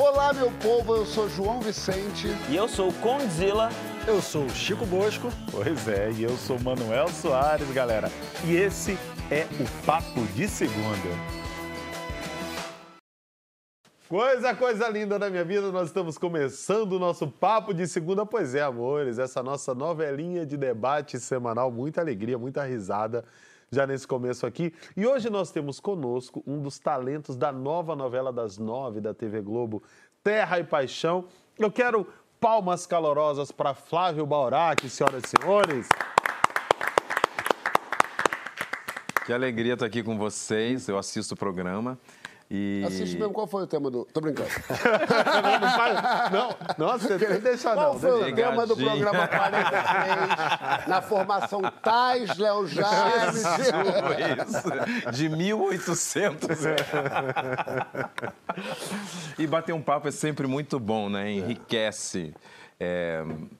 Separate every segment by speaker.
Speaker 1: Olá, meu povo, eu sou João Vicente.
Speaker 2: E eu sou o Condzilla.
Speaker 3: Eu sou o Chico Bosco.
Speaker 4: Pois é, e eu sou Manuel Soares, galera. E esse é o Papo de Segunda. Coisa, coisa linda da minha vida, nós estamos começando o nosso Papo de Segunda. Pois é, amores, essa nossa novelinha de debate semanal, muita alegria, muita risada já nesse começo aqui. E hoje nós temos conosco um dos talentos da nova novela das nove da TV Globo, Terra e Paixão. Eu quero palmas calorosas para Flávio Baurac, senhoras e senhores.
Speaker 5: Que alegria estar aqui com vocês. Eu assisto o programa. E...
Speaker 1: Assiste mesmo qual foi o tema do. Tô brincando.
Speaker 4: não, não, faz... não, nossa, você não deixa
Speaker 1: Qual
Speaker 4: não.
Speaker 1: foi
Speaker 4: deixa
Speaker 1: o tema do programa 43? na formação Tais, Léo James.
Speaker 5: Isso, de 1800. e bater um papo é sempre muito bom, né? Enriquece. É,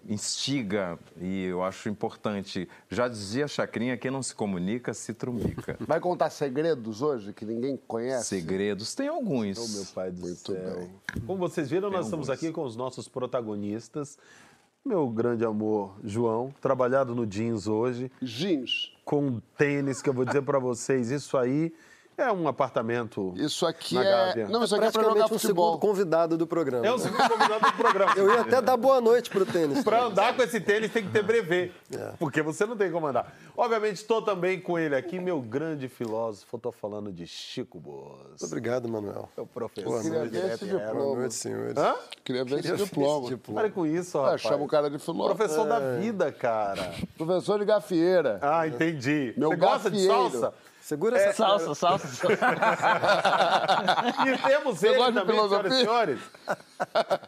Speaker 5: instiga e eu acho importante. Já dizia a Chacrinha, quem não se comunica se trumbica.
Speaker 1: Vai contar segredos hoje que ninguém conhece?
Speaker 5: Segredos, tem alguns.
Speaker 4: Oh, meu pai do
Speaker 1: Muito
Speaker 4: céu.
Speaker 1: bem.
Speaker 4: Como vocês viram, nós estamos aqui com os nossos protagonistas. Meu grande amor, João, trabalhado no jeans hoje,
Speaker 1: Jeans.
Speaker 4: com um tênis que eu vou dizer para vocês, isso aí é um apartamento.
Speaker 1: Isso aqui
Speaker 4: Na
Speaker 1: é.
Speaker 4: Gávea.
Speaker 1: Não, isso aqui é pra
Speaker 3: Praticamente
Speaker 1: jogar
Speaker 3: o segundo convidado do programa.
Speaker 4: É o segundo convidado do programa.
Speaker 3: Eu ia até dar boa noite pro tênis.
Speaker 4: Para andar com esse tênis tem que ter brevet,
Speaker 1: É.
Speaker 4: porque você não tem como andar. Obviamente, estou também com ele aqui, meu grande filósofo. Estou falando de Chico Boas.
Speaker 3: Obrigado, Manuel.
Speaker 4: É o professor.
Speaker 3: Boa
Speaker 1: Queria
Speaker 3: noite.
Speaker 1: ver esse
Speaker 4: Direto,
Speaker 1: diploma.
Speaker 3: Boa noite, senhores.
Speaker 4: Hã?
Speaker 1: Queria ver esse
Speaker 3: Queria
Speaker 1: diploma.
Speaker 3: esse diploma.
Speaker 4: Pare com isso,
Speaker 1: Ah,
Speaker 4: rapaz.
Speaker 1: chama o cara de filósofo.
Speaker 4: Professor da
Speaker 3: É.
Speaker 4: vida, cara.
Speaker 1: Professor de gafieira.
Speaker 4: Ah, entendi.
Speaker 1: Meu
Speaker 4: Você gosta de
Speaker 1: gafieiro.
Speaker 4: salsa?
Speaker 3: Segura
Speaker 4: É,
Speaker 3: essa
Speaker 2: Salsa, salsa.
Speaker 4: E temos
Speaker 1: Você
Speaker 4: ele também, senhoras e
Speaker 1: filosofia?
Speaker 4: senhores.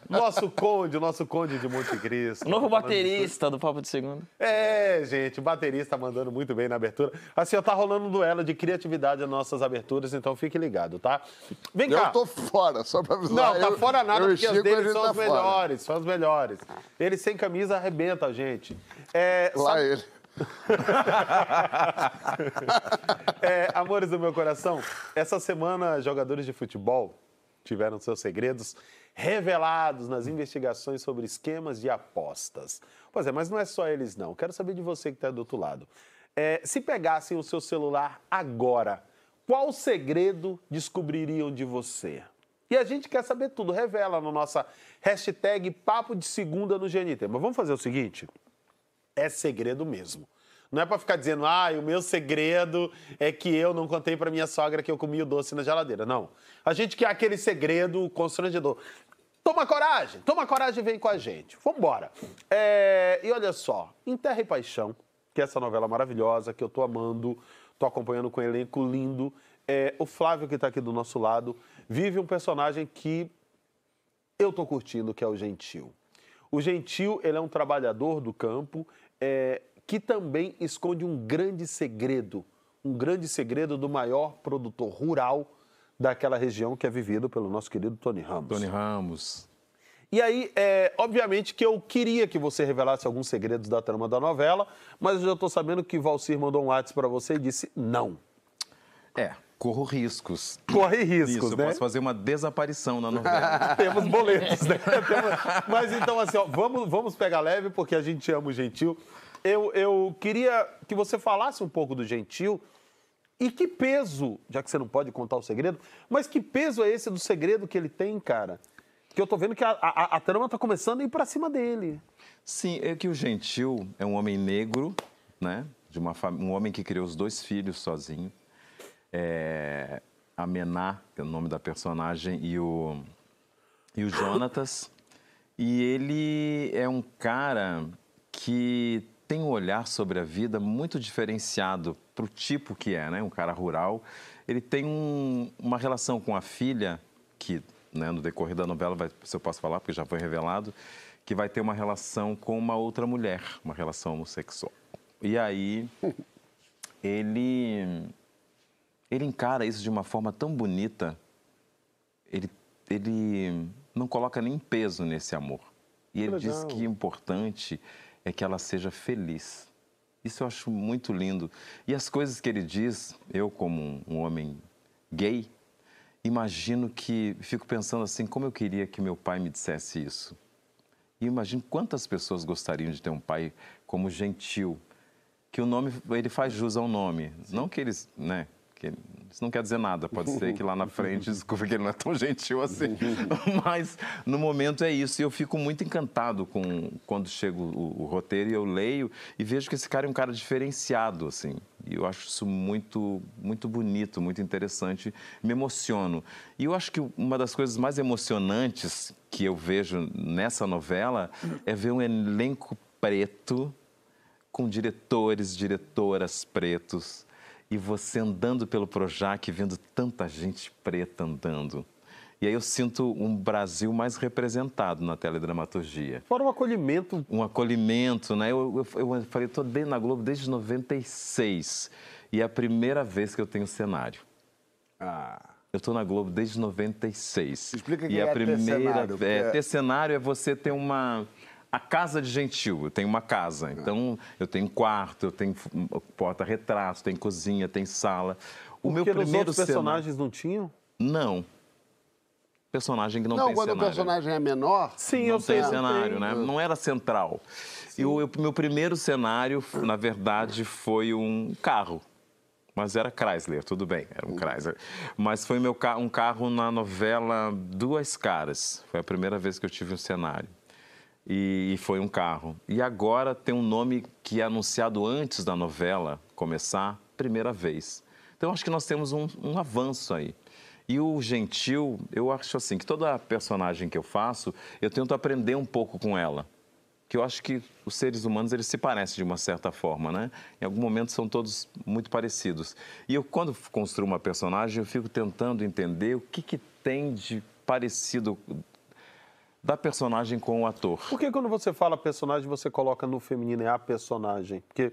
Speaker 4: Nosso conde, o nosso conde de Monte Cristo.
Speaker 2: O novo baterista do Papo de Segunda.
Speaker 4: É, gente, o baterista mandando muito bem na abertura. Assim, ó, tá rolando um duelo de criatividade nas nossas aberturas, então fique ligado, tá? Vem cá.
Speaker 1: Eu tô fora, só pra avisar.
Speaker 4: Não, tá
Speaker 1: Eu-
Speaker 4: fora nada, porque as
Speaker 1: Chico,
Speaker 4: deles são
Speaker 1: tá
Speaker 4: as
Speaker 1: fora.
Speaker 4: melhores, são as melhores. Ele sem camisa arrebenta a gente. É,
Speaker 1: Lá
Speaker 4: sabe-
Speaker 1: ele.
Speaker 4: É, amores do meu coração, essa semana jogadores de futebol tiveram seus segredos revelados nas investigações sobre esquemas de apostas. Pois é, mas não é só eles não. Quero saber de você que está do outro lado. É, se pegassem o seu celular agora, qual segredo descobririam de você? E a gente quer saber tudo. Revela na nossa hashtag Papo de Segunda no GNT. Mas vamos fazer o seguinte? É segredo mesmo. Não é pra ficar dizendo, ah, o meu segredo é que eu não contei pra minha sogra que eu comi o doce na geladeira. Não. A gente quer aquele segredo constrangedor. Toma coragem, toma coragem e vem com a gente. Vambora. É, e olha só, em Terra e Paixão, que é essa novela maravilhosa que eu tô amando, tô acompanhando com um elenco lindo. É, o Flávio, que tá aqui do nosso lado, vive um personagem que eu tô curtindo, que é o Gentil. O Gentil, ele é um trabalhador do campo é, que também esconde um grande segredo, um grande segredo do maior produtor rural daquela região que é vivido pelo nosso querido Tony Ramos.
Speaker 5: Tony Ramos.
Speaker 4: E aí, é, obviamente que eu queria que você revelasse alguns segredos da trama da novela, mas eu já estou sabendo que Valcir mandou um WhatsApp para você e disse não.
Speaker 5: É, corro riscos.
Speaker 4: Corre riscos,
Speaker 5: Isso, eu
Speaker 4: né?
Speaker 5: posso fazer uma desaparição na novela.
Speaker 4: Temos boletos, né? Mas então, assim, ó, vamos, vamos pegar leve, porque a gente ama o Gentil. Eu, eu queria que você falasse um pouco do Gentil e que peso, já que você não pode contar o segredo, mas que peso é esse do segredo que ele tem, cara? Que eu tô vendo que a, a, a trama tá começando a ir pra cima dele.
Speaker 5: Sim, é que o Gentil é um homem negro, né? De uma fam... Um homem que criou os dois filhos sozinho. É... A Mená, que é o nome da personagem, e o, e o Jonatas. E ele é um cara que tem um olhar sobre a vida muito diferenciado para o tipo que é, né? Um cara rural. Ele tem um- uma relação com a filha, que né, no decorrer da novela, vai, se eu posso falar, porque já foi revelado, que vai ter uma relação com uma outra mulher, uma relação homossexual. E aí ele ele encara isso de uma forma tão bonita. Ele ele não coloca nem peso nesse amor. E ele diz
Speaker 4: legal.
Speaker 5: que o importante é que ela seja feliz. Isso eu acho muito lindo. E as coisas que ele diz, eu como um, um homem gay, imagino que, fico pensando assim, como eu queria que meu pai me dissesse isso. E imagino quantas pessoas gostariam de ter um pai como Gentil, que o nome, ele faz jus ao nome. Não que eles, né, que isso não quer dizer nada, pode ser que lá na frente descubra que ele não é tão gentil assim. Mas no momento é isso. E eu fico muito encantado com quando chega o, o, roteiro e eu leio e vejo que esse cara é um cara diferenciado, assim. E eu acho isso muito, muito bonito, muito interessante. Me emociono. E eu acho que uma das coisas mais emocionantes que eu vejo nessa novela é ver um elenco preto com diretores, diretoras pretos e você andando pelo Projac, vendo tanta gente preta andando. E aí eu sinto um Brasil mais representado na teledramaturgia.
Speaker 4: Fora um acolhimento.
Speaker 5: Um acolhimento, né? Eu, eu, eu falei, estou na Globo desde 96 e é a primeira vez que eu tenho cenário. Ah. Eu estou na Globo desde 96.
Speaker 1: Explica que
Speaker 5: e
Speaker 1: é
Speaker 5: a primeira,
Speaker 1: ter cenário.
Speaker 5: É, ter cenário é você ter uma a casa de gentil, eu tenho uma casa. Então, eu tenho quarto, eu tenho porta-retrato, tem cozinha, tem sala.
Speaker 4: O Porque meu primeiro outros personagens não tinham?
Speaker 5: Não. Personagem que não,
Speaker 1: não
Speaker 5: tem cenário.
Speaker 1: Não, quando o personagem é menor...
Speaker 4: Sim,
Speaker 5: não
Speaker 4: eu
Speaker 5: sei. Tem cenário, né? Não era central. Sim. E o meu primeiro cenário, na verdade, foi um carro. Mas era Chrysler, tudo bem, era um Chrysler. Mas foi meu, um carro na novela Duas Caras. Foi a primeira vez que eu tive um cenário e, foi um carro. E agora tem um nome que é anunciado antes da novela começar, primeira vez. Então acho que nós temos um, um avanço aí. E o Gentil, eu acho assim, que toda personagem que eu faço, eu tento aprender um pouco com ela. Que eu acho que os seres humanos, eles se parecem de uma certa forma, né? Em algum momento são todos muito parecidos. E eu, quando construo uma personagem, eu fico tentando entender o que, que tem de parecido da personagem com o ator.
Speaker 4: Por que quando você fala personagem, você coloca no feminino, é a personagem? Porque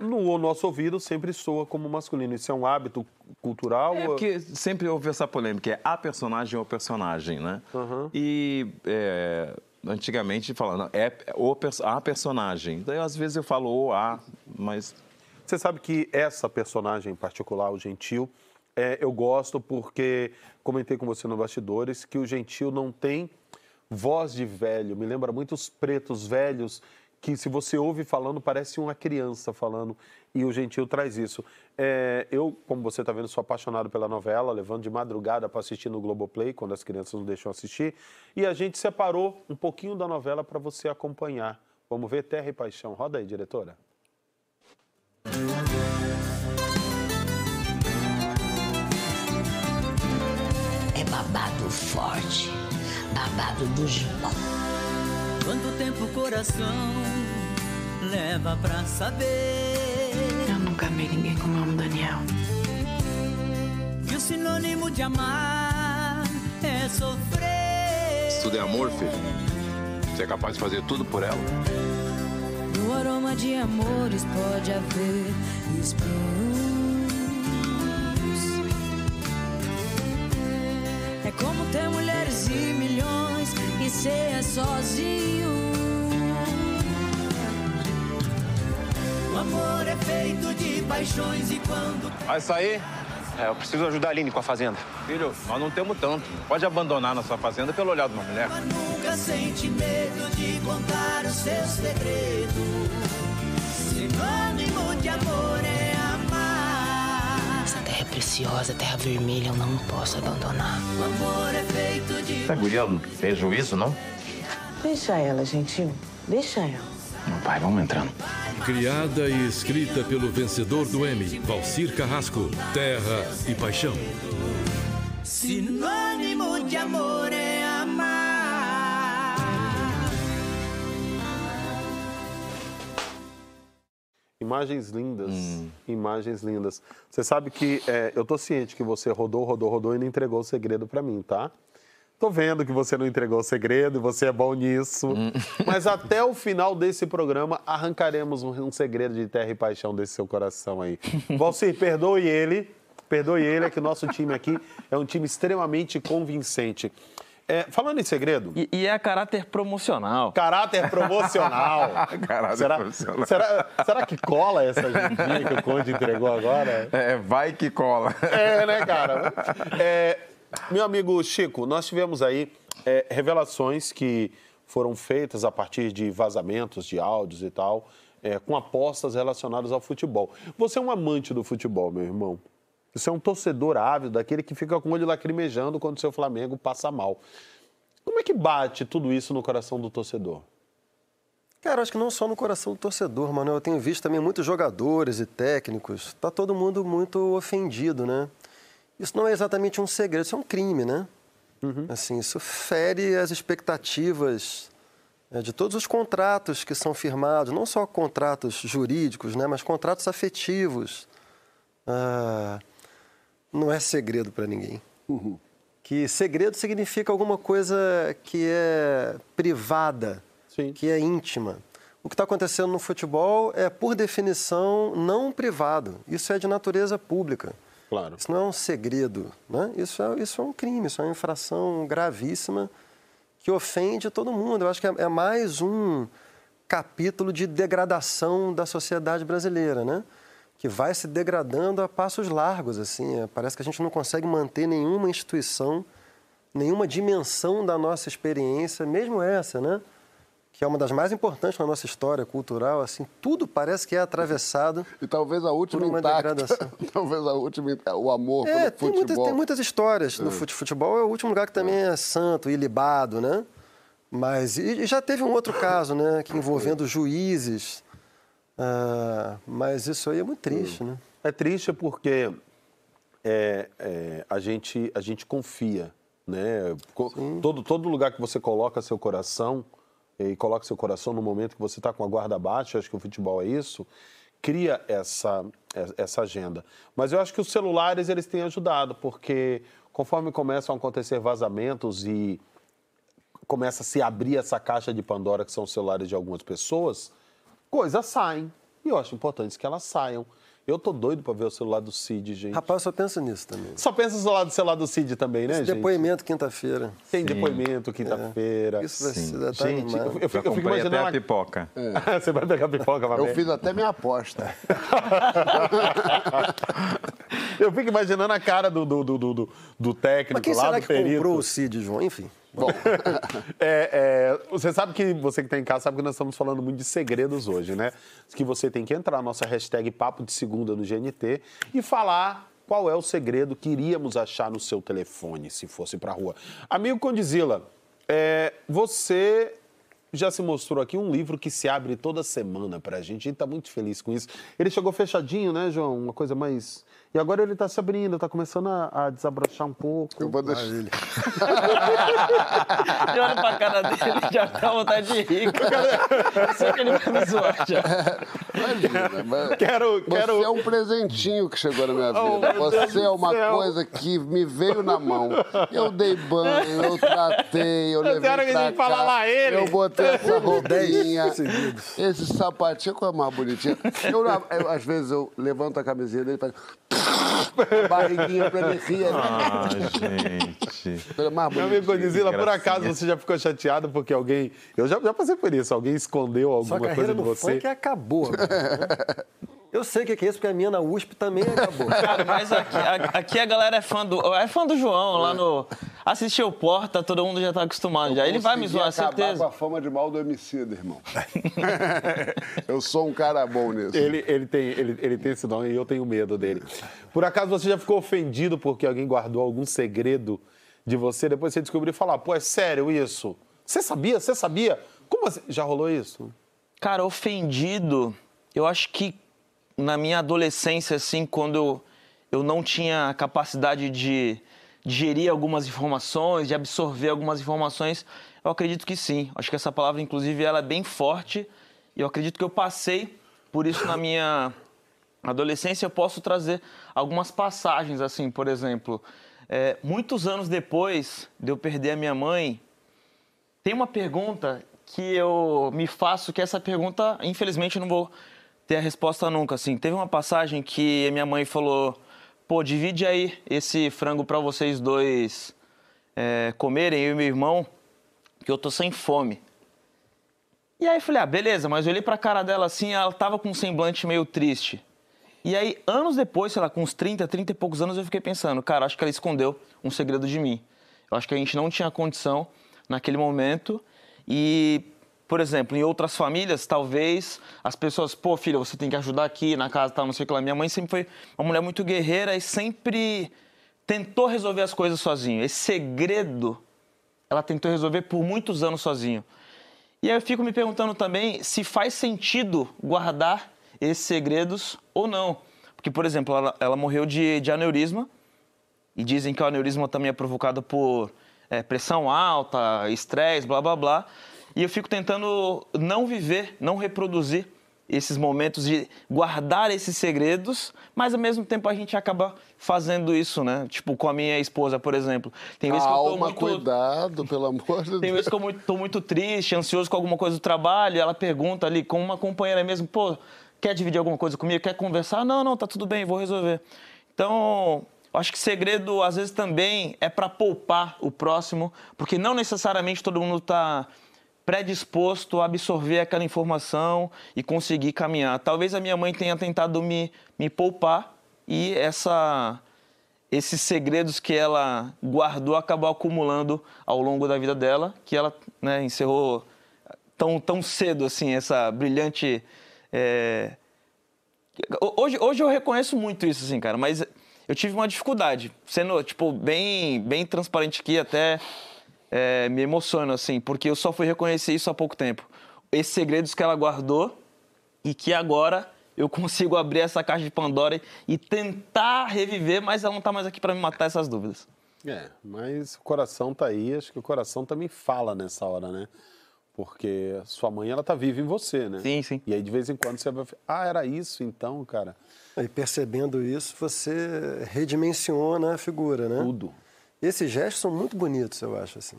Speaker 4: no nosso ouvido sempre soa como masculino. Isso é um hábito cultural?
Speaker 5: É porque sempre houve essa polêmica, é a personagem ou personagem, né? Uhum. E é, antigamente falando, é o, a personagem. Daí às vezes eu falo o a, mas...
Speaker 4: Você sabe que essa personagem em particular, o Gentil, é, eu gosto porque, comentei com você no bastidores, que o Gentil não tem voz de velho, me lembra muito os pretos velhos, que se você ouve falando, parece uma criança falando, e o Gentil traz isso. É, eu, como você está vendo, sou apaixonado pela novela, levando de madrugada para assistir no Globoplay, quando as crianças não deixam assistir, e a gente separou um pouquinho da novela para você acompanhar. Vamos ver Terra e Paixão. Roda aí, diretora.
Speaker 6: É babado forte babado do Gibão.
Speaker 7: Quanto tempo o coração leva pra saber?
Speaker 8: Eu nunca amei ninguém como amo Daniel.
Speaker 7: E o sinônimo de amar é sofrer.
Speaker 9: Se tudo é amor, filho, você é capaz de fazer tudo por ela?
Speaker 7: No aroma de amores pode haver espinhos. Como ter mulheres e milhões e ser sozinho. O amor é feito de paixões e quando.
Speaker 9: Vai sair? É, eu preciso ajudar a Aline com a fazenda. Filho, nós não temos tanto. Pode abandonar nossa fazenda pelo olhar de uma mulher.
Speaker 7: Mas nunca sente medo de contar os seus segredos. Sinônimo de amor
Speaker 6: preciosa, terra vermelha, eu não posso abandonar.
Speaker 7: O amor é feito de.
Speaker 9: Essa guria não tem juízo, não?
Speaker 8: Deixa ela, gentil. Deixa ela.
Speaker 9: Meu pai, vamos entrando.
Speaker 10: Criada e escrita pelo vencedor do Emmy, Valcir Carrasco, Terra e Paixão.
Speaker 7: Sinônimo de amor
Speaker 4: Imagens lindas, hum. imagens lindas. Você sabe que é, eu tô ciente que você rodou, rodou, rodou e não entregou o segredo para mim, tá? Tô vendo que você não entregou o segredo e você é bom nisso. Hum. Mas até o final desse programa arrancaremos um, um, segredo de terra e paixão desse seu coração aí. Valcir, perdoe ele. Perdoe ele, é que o nosso time aqui é um time extremamente convincente. É, falando em segredo.
Speaker 2: E, e, é caráter promocional.
Speaker 4: Caráter promocional.
Speaker 5: caráter
Speaker 4: será,
Speaker 5: promocional.
Speaker 4: Será, será, que cola essa gendinha que o Conde entregou agora?
Speaker 5: É, vai que cola.
Speaker 4: É, né, cara? É, Meu amigo Chico, nós tivemos aí é, revelações que foram feitas a partir de vazamentos de áudios e tal, é, com apostas relacionadas ao futebol. Você é um amante do futebol, meu irmão. Você é um torcedor ávido, daquele que fica com o olho lacrimejando quando o seu Flamengo passa mal. Como é que bate tudo isso no coração do torcedor?
Speaker 3: Cara, acho que não só no coração do torcedor, mano. Eu tenho visto também muitos jogadores e técnicos. Tá todo mundo muito ofendido, né? Isso não é exatamente um segredo, isso é um crime, né? Assim, isso fere as expectativas né, de todos os contratos que são firmados, não só contratos jurídicos, né, mas contratos afetivos. Ah, não é segredo para ninguém. Que segredo significa alguma coisa que é privada, que é íntima. O que está acontecendo no futebol é, por definição, não privado. Isso é de natureza pública.
Speaker 4: Claro.
Speaker 3: Isso não é um segredo, né? Isso é, isso é um crime, isso é uma infração gravíssima que ofende todo mundo. Eu acho que é, é mais um capítulo de degradação da sociedade brasileira, né? Que vai se degradando a passos largos, assim. É, parece que a gente não consegue manter nenhuma instituição, nenhuma dimensão da nossa experiência, mesmo essa, né? Que é uma das mais importantes na nossa história cultural, assim. Tudo parece que é atravessado
Speaker 1: E talvez a última
Speaker 3: por uma
Speaker 1: intacta.
Speaker 3: degradação.
Speaker 1: talvez a última, o amor
Speaker 3: É,
Speaker 1: pelo
Speaker 3: tem muitas,
Speaker 1: futebol.
Speaker 3: tem muitas histórias no fute- futebol. É o último lugar que também é santo, ilibado, né? Mas e, e já teve um outro caso, né? Que envolvendo juízes. Ah, mas isso aí é muito triste, né?
Speaker 4: É triste porque é, é, a, gente, a gente confia, né? Todo, todo lugar que você coloca seu coração e coloca seu coração no momento que você está com a guarda baixa, acho que o futebol é isso, cria essa, essa agenda. Mas eu acho que os celulares eles têm ajudado, porque conforme começam a acontecer vazamentos e começa a se abrir essa caixa de Pandora que são os celulares de algumas pessoas, coisas saem. E eu acho importante que elas saiam. Eu tô doido para ver o celular do Cid, gente.
Speaker 3: Rapaz, eu só penso nisso também.
Speaker 4: Só pensa no celular do celular do Cid também, né,
Speaker 3: Esse
Speaker 4: gente?
Speaker 3: depoimento quinta-feira.
Speaker 4: Tem depoimento quinta-feira.
Speaker 3: Isso vai
Speaker 5: Sim.
Speaker 3: ser tá
Speaker 4: Gente,
Speaker 3: animado.
Speaker 4: eu, eu fico, eu fico
Speaker 5: Comprei até
Speaker 4: imaginando.
Speaker 5: a pipoca.
Speaker 4: a- Você vai pegar pipoca, vai
Speaker 1: Eu
Speaker 4: ver?
Speaker 1: fiz até minha aposta.
Speaker 4: Eu fico imaginando a cara do, do, do, do, do técnico
Speaker 3: Mas quem
Speaker 4: lá,
Speaker 3: será
Speaker 4: do
Speaker 3: que
Speaker 4: perito.
Speaker 3: comprou o Cid, João? Enfim.
Speaker 4: É, é, você sabe que, você que está em casa, sabe que nós estamos falando muito de segredos hoje, né? Que você tem que entrar na nossa hashtag Papo de Segunda no GNT e falar qual é o segredo que iríamos achar no seu telefone se fosse pra rua. Amigo Condizila, é, você já se mostrou aqui um livro que se abre toda semana pra gente. A gente tá muito feliz com isso. Ele chegou fechadinho, né, João? Uma coisa mais. E agora ele tá se abrindo, tá começando a, a desabrochar um pouco.
Speaker 1: Eu vou deixar.
Speaker 2: E olha pra cara dele, já dá vontade de rir. Eu sei que ele vai me zoar já.
Speaker 1: Imagina, mas
Speaker 4: Quero-
Speaker 1: Você
Speaker 4: quero-
Speaker 1: é um presentinho que chegou na minha vida.
Speaker 4: Oh, meu Deus
Speaker 1: você é uma
Speaker 4: céu.
Speaker 1: coisa que me veio na mão. Eu dei banho, eu tratei, eu levei
Speaker 4: hora que a
Speaker 1: pra
Speaker 4: gente fala
Speaker 1: cá.
Speaker 4: lá ele.
Speaker 1: Eu botei essa roupinha, esse sapatinho, coisa mais bonitinha. Eu, eu, às vezes eu levanto a camisinha dele e faz... barriguinha pra ele rir.
Speaker 5: Ah, gente.
Speaker 1: Mais
Speaker 4: Meu amigo Godzilla, por acaso você já ficou chateado porque alguém. Eu já, já passei por isso, alguém escondeu
Speaker 3: Sua
Speaker 4: alguma
Speaker 3: carreira
Speaker 4: coisa de
Speaker 3: no
Speaker 4: você.
Speaker 3: funk acabou. Eu sei o que é isso, porque a minha na USP também acabou.
Speaker 2: Cara, mas aqui, a- aqui a galera é fã do. É fã do João lá no. Assistiu o Porta, todo mundo já tá acostumado já. Ele vai me zoar, certeza.
Speaker 1: com a fama de mal do homicida, irmão. eu sou um cara bom nisso.
Speaker 4: Ele, ele, tem, ele, ele tem esse nome e eu tenho medo dele. Por acaso você já ficou ofendido porque alguém guardou algum segredo de você? Depois você descobriu e falar, pô, é sério isso? Você sabia? Você sabia? Como assim? Já rolou isso?
Speaker 2: Cara, ofendido, eu acho que na minha adolescência, assim, quando eu, eu não tinha capacidade de digerir algumas informações, de absorver algumas informações, eu acredito que sim. Acho que essa palavra, inclusive, ela é bem forte e eu acredito que eu passei por isso na minha adolescência. Eu posso trazer algumas passagens, assim, por exemplo, é, muitos anos depois de eu perder a minha mãe, tem uma pergunta que eu me faço, que essa pergunta, infelizmente, eu não vou ter a resposta nunca. Assim, teve uma passagem que minha mãe falou: pô, divide aí esse frango para vocês dois é, comerem, eu e meu irmão, que eu tô sem fome. E aí eu falei: ah, beleza, mas eu olhei pra cara dela assim, ela tava com um semblante meio triste. E aí, anos depois, sei lá, com uns 30, 30 e poucos anos, eu fiquei pensando, cara, acho que ela escondeu um segredo de mim. Eu acho que a gente não tinha condição naquele momento. E, por exemplo, em outras famílias, talvez as pessoas, pô, filha, você tem que ajudar aqui na casa, tal, não sei o que lá. Minha mãe sempre foi uma mulher muito guerreira e sempre tentou resolver as coisas sozinho. Esse segredo, ela tentou resolver por muitos anos sozinho. E aí eu fico me perguntando também se faz sentido guardar esses segredos ou não. Porque, por exemplo, ela, ela morreu de, de aneurisma, e dizem que o aneurisma também é provocado por é, pressão alta, estresse, blá blá blá. E eu fico tentando não viver, não reproduzir esses momentos de guardar esses segredos, mas ao mesmo tempo a gente acaba fazendo isso, né? Tipo, com a minha esposa, por exemplo. Tem vezes que eu tô
Speaker 1: Calma,
Speaker 2: muito...
Speaker 1: cuidado, pelo amor de
Speaker 2: Tem
Speaker 1: Deus.
Speaker 2: vezes que eu tô muito triste, ansioso com alguma coisa do trabalho, e ela pergunta ali, com uma companheira mesmo, pô, quer dividir alguma coisa comigo? Quer conversar? Não, não, tá tudo bem, vou resolver. Então, eu acho que segredo, às vezes, também é para poupar o próximo, porque não necessariamente todo mundo tá predisposto a absorver aquela informação e conseguir caminhar. Talvez a minha mãe tenha tentado me, me poupar e essa esses segredos que ela guardou acabou acumulando ao longo da vida dela, que ela né, encerrou tão, tão cedo assim essa brilhante. é, Hoje, hoje eu reconheço muito isso, assim, cara, mas eu tive uma dificuldade, sendo tipo bem, bem transparente aqui, até é, me emociono assim, porque eu só fui reconhecer isso há pouco tempo. Esses segredos que ela guardou e que agora eu consigo abrir essa caixa de Pandora e tentar reviver, mas ela não tá mais aqui para me matar essas dúvidas.
Speaker 4: É, mas o coração tá aí, acho que o coração também fala nessa hora, né? Porque sua mãe, ela tá viva em você, né?
Speaker 2: Sim, sim.
Speaker 4: E aí, de vez em quando, você vai... Ah, era isso então, cara?
Speaker 3: E percebendo isso, você redimensiona a figura, né?
Speaker 4: Tudo.
Speaker 3: Esses gestos são muito bonitos, eu acho, assim.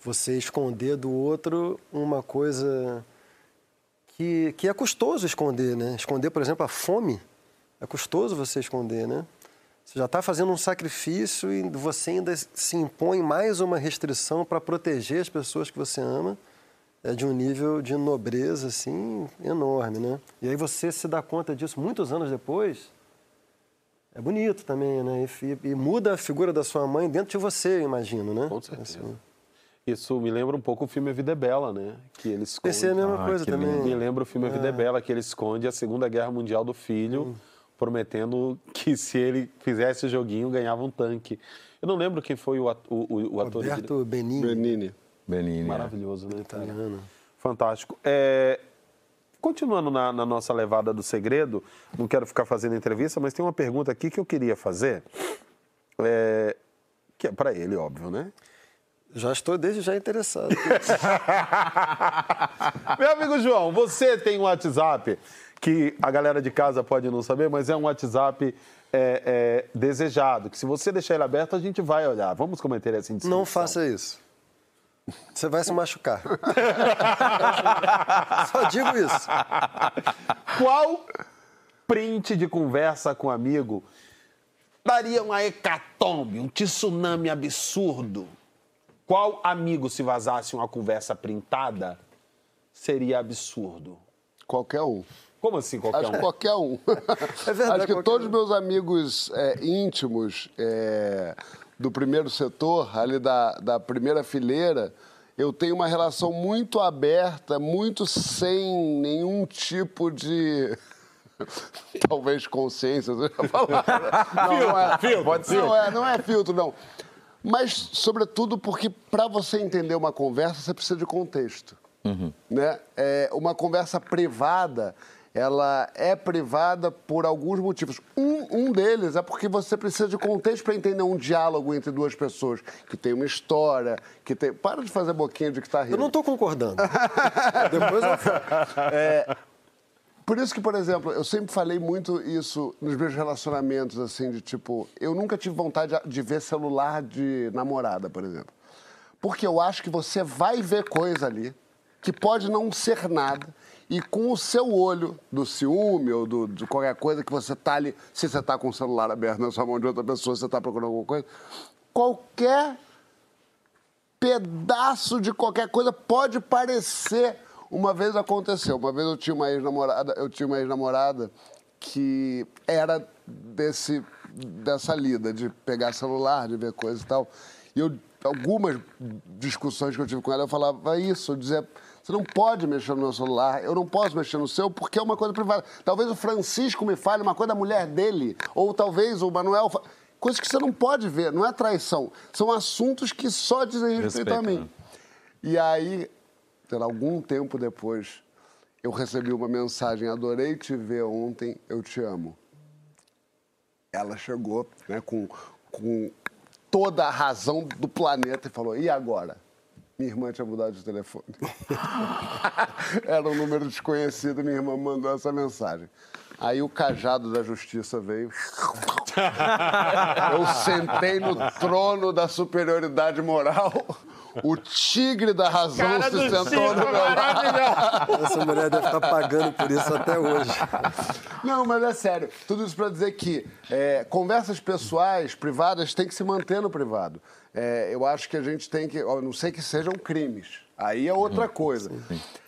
Speaker 3: Você esconder do outro uma coisa que, que é custoso esconder, né? Esconder, por exemplo, a fome. É custoso você esconder, né? Você já está fazendo um sacrifício e você ainda se impõe mais uma restrição para proteger as pessoas que você ama. É de um nível de nobreza, assim, enorme, né? E aí você se dá conta disso muitos anos depois. É bonito também, né? E, e muda a figura da sua mãe dentro de você, eu imagino, né?
Speaker 4: Com certeza.
Speaker 3: Assim.
Speaker 4: Isso me lembra um pouco o filme A Vida é Bela, né? Que ele esconde...
Speaker 3: Pensei a mesma
Speaker 5: Ah,
Speaker 3: coisa também.
Speaker 4: Me lembra o filme A Vida é. Bela, que ele esconde a Segunda Guerra Mundial do filho, prometendo que se ele fizesse o joguinho, ganhava um tanque. Eu não lembro quem foi o, at- o- o- o ator. de-
Speaker 3: Roberto Benigni,
Speaker 1: Benini.
Speaker 5: Benini.
Speaker 4: Maravilhoso, né?
Speaker 3: italiano.
Speaker 4: Fantástico. É, Continuando na, na nossa levada do segredo, não quero ficar fazendo entrevista, mas tem uma pergunta aqui que eu queria fazer, é, que é para ele, óbvio, né?
Speaker 3: Já estou desde já interessado.
Speaker 4: Meu amigo João, você tem um WhatsApp que a galera de casa pode não saber, mas é um WhatsApp é, é, desejado, que se você deixar ele aberto, a gente vai olhar. Vamos cometer essa indiscrição.
Speaker 3: Não faça isso. Você vai se machucar. Só digo isso.
Speaker 4: Qual print de conversa com amigo daria uma hecatombe, um tsunami absurdo? Qual amigo, se vazasse uma conversa printada, seria absurdo?
Speaker 1: Qualquer um.
Speaker 4: Como assim, qualquer
Speaker 1: Acho que
Speaker 4: um?
Speaker 1: qualquer um.
Speaker 3: É verdade,
Speaker 1: Acho que todos
Speaker 3: um.
Speaker 1: os meus amigos é, íntimos é, do primeiro setor, ali da, da primeira fileira, eu tenho uma relação muito aberta, muito sem nenhum tipo de. Talvez consciência, você já falou. Não, não é,
Speaker 4: Filtro, pode ser.
Speaker 1: Não é, não é filtro, não. Mas, sobretudo, porque para você entender uma conversa, você precisa de contexto. Né? É, uma conversa privada, ela é privada por alguns motivos. Um, um deles é porque você precisa de contexto para entender um diálogo entre duas pessoas que tem uma história, que tem. Para de fazer boquinha de que está rindo.
Speaker 3: Eu não estou concordando. Depois eu falo.
Speaker 1: Por isso que, por exemplo, eu sempre falei muito isso nos meus relacionamentos, assim, de tipo, eu nunca tive vontade de ver celular de namorada, por exemplo. Porque eu acho que você vai ver coisa ali que pode não ser nada e com o seu olho do ciúme ou do, de qualquer coisa que você tá ali, se você tá com o celular aberto na sua mão de outra pessoa, você tá procurando alguma coisa, qualquer pedaço de qualquer coisa pode parecer. Uma vez aconteceu, uma vez eu tinha uma ex-namorada, eu tinha uma ex-namorada que era desse, dessa lida, de pegar celular, de ver coisa e tal. E eu, algumas discussões que eu tive com ela, eu falava isso, eu dizia, você não pode mexer no meu celular, eu não posso mexer no seu, porque é uma coisa privada. Talvez o Francisco me fale uma coisa da mulher dele, ou talvez o Manuel... fa- Coisas que você não pode ver, não é traição. São assuntos que só dizem respeito a
Speaker 5: Respeito,
Speaker 1: mim.
Speaker 5: né?
Speaker 1: E aí, algum tempo depois, eu recebi uma mensagem: adorei te ver ontem, eu te amo. Ela chegou né, com, com toda a razão do planeta e falou: e agora? Minha irmã tinha mudado de telefone. Era um número desconhecido, minha irmã mandou essa mensagem. Aí o cajado da justiça veio. Eu sentei no trono da superioridade moral. O tigre da razão
Speaker 4: Cara
Speaker 1: se sentou no meu lado.
Speaker 3: Essa mulher deve estar pagando por isso até hoje.
Speaker 1: Não, mas é sério. Tudo isso para dizer que é, conversas pessoais, privadas, tem que se manter no privado. É, eu acho que a gente tem que. ó, não sei que sejam crimes. Aí é outra coisa.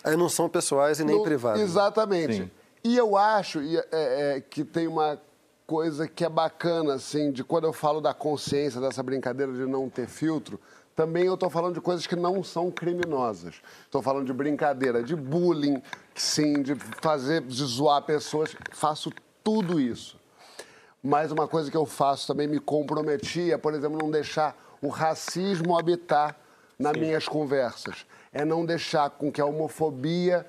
Speaker 3: Aí não são pessoais e nem
Speaker 1: No-
Speaker 3: privados.
Speaker 1: Exatamente.
Speaker 5: Sim.
Speaker 1: E eu acho e, é, é, que tem uma coisa que é bacana, assim, de quando eu falo da consciência, dessa brincadeira de não ter filtro, também eu estou falando de coisas que não são criminosas. Estou falando de brincadeira, de bullying, sim, de fazer, de zoar pessoas. Faço tudo isso. Mas uma coisa que eu faço também, me comprometi, é, por exemplo, não deixar o racismo habitar nas minhas conversas. É não deixar com que a homofobia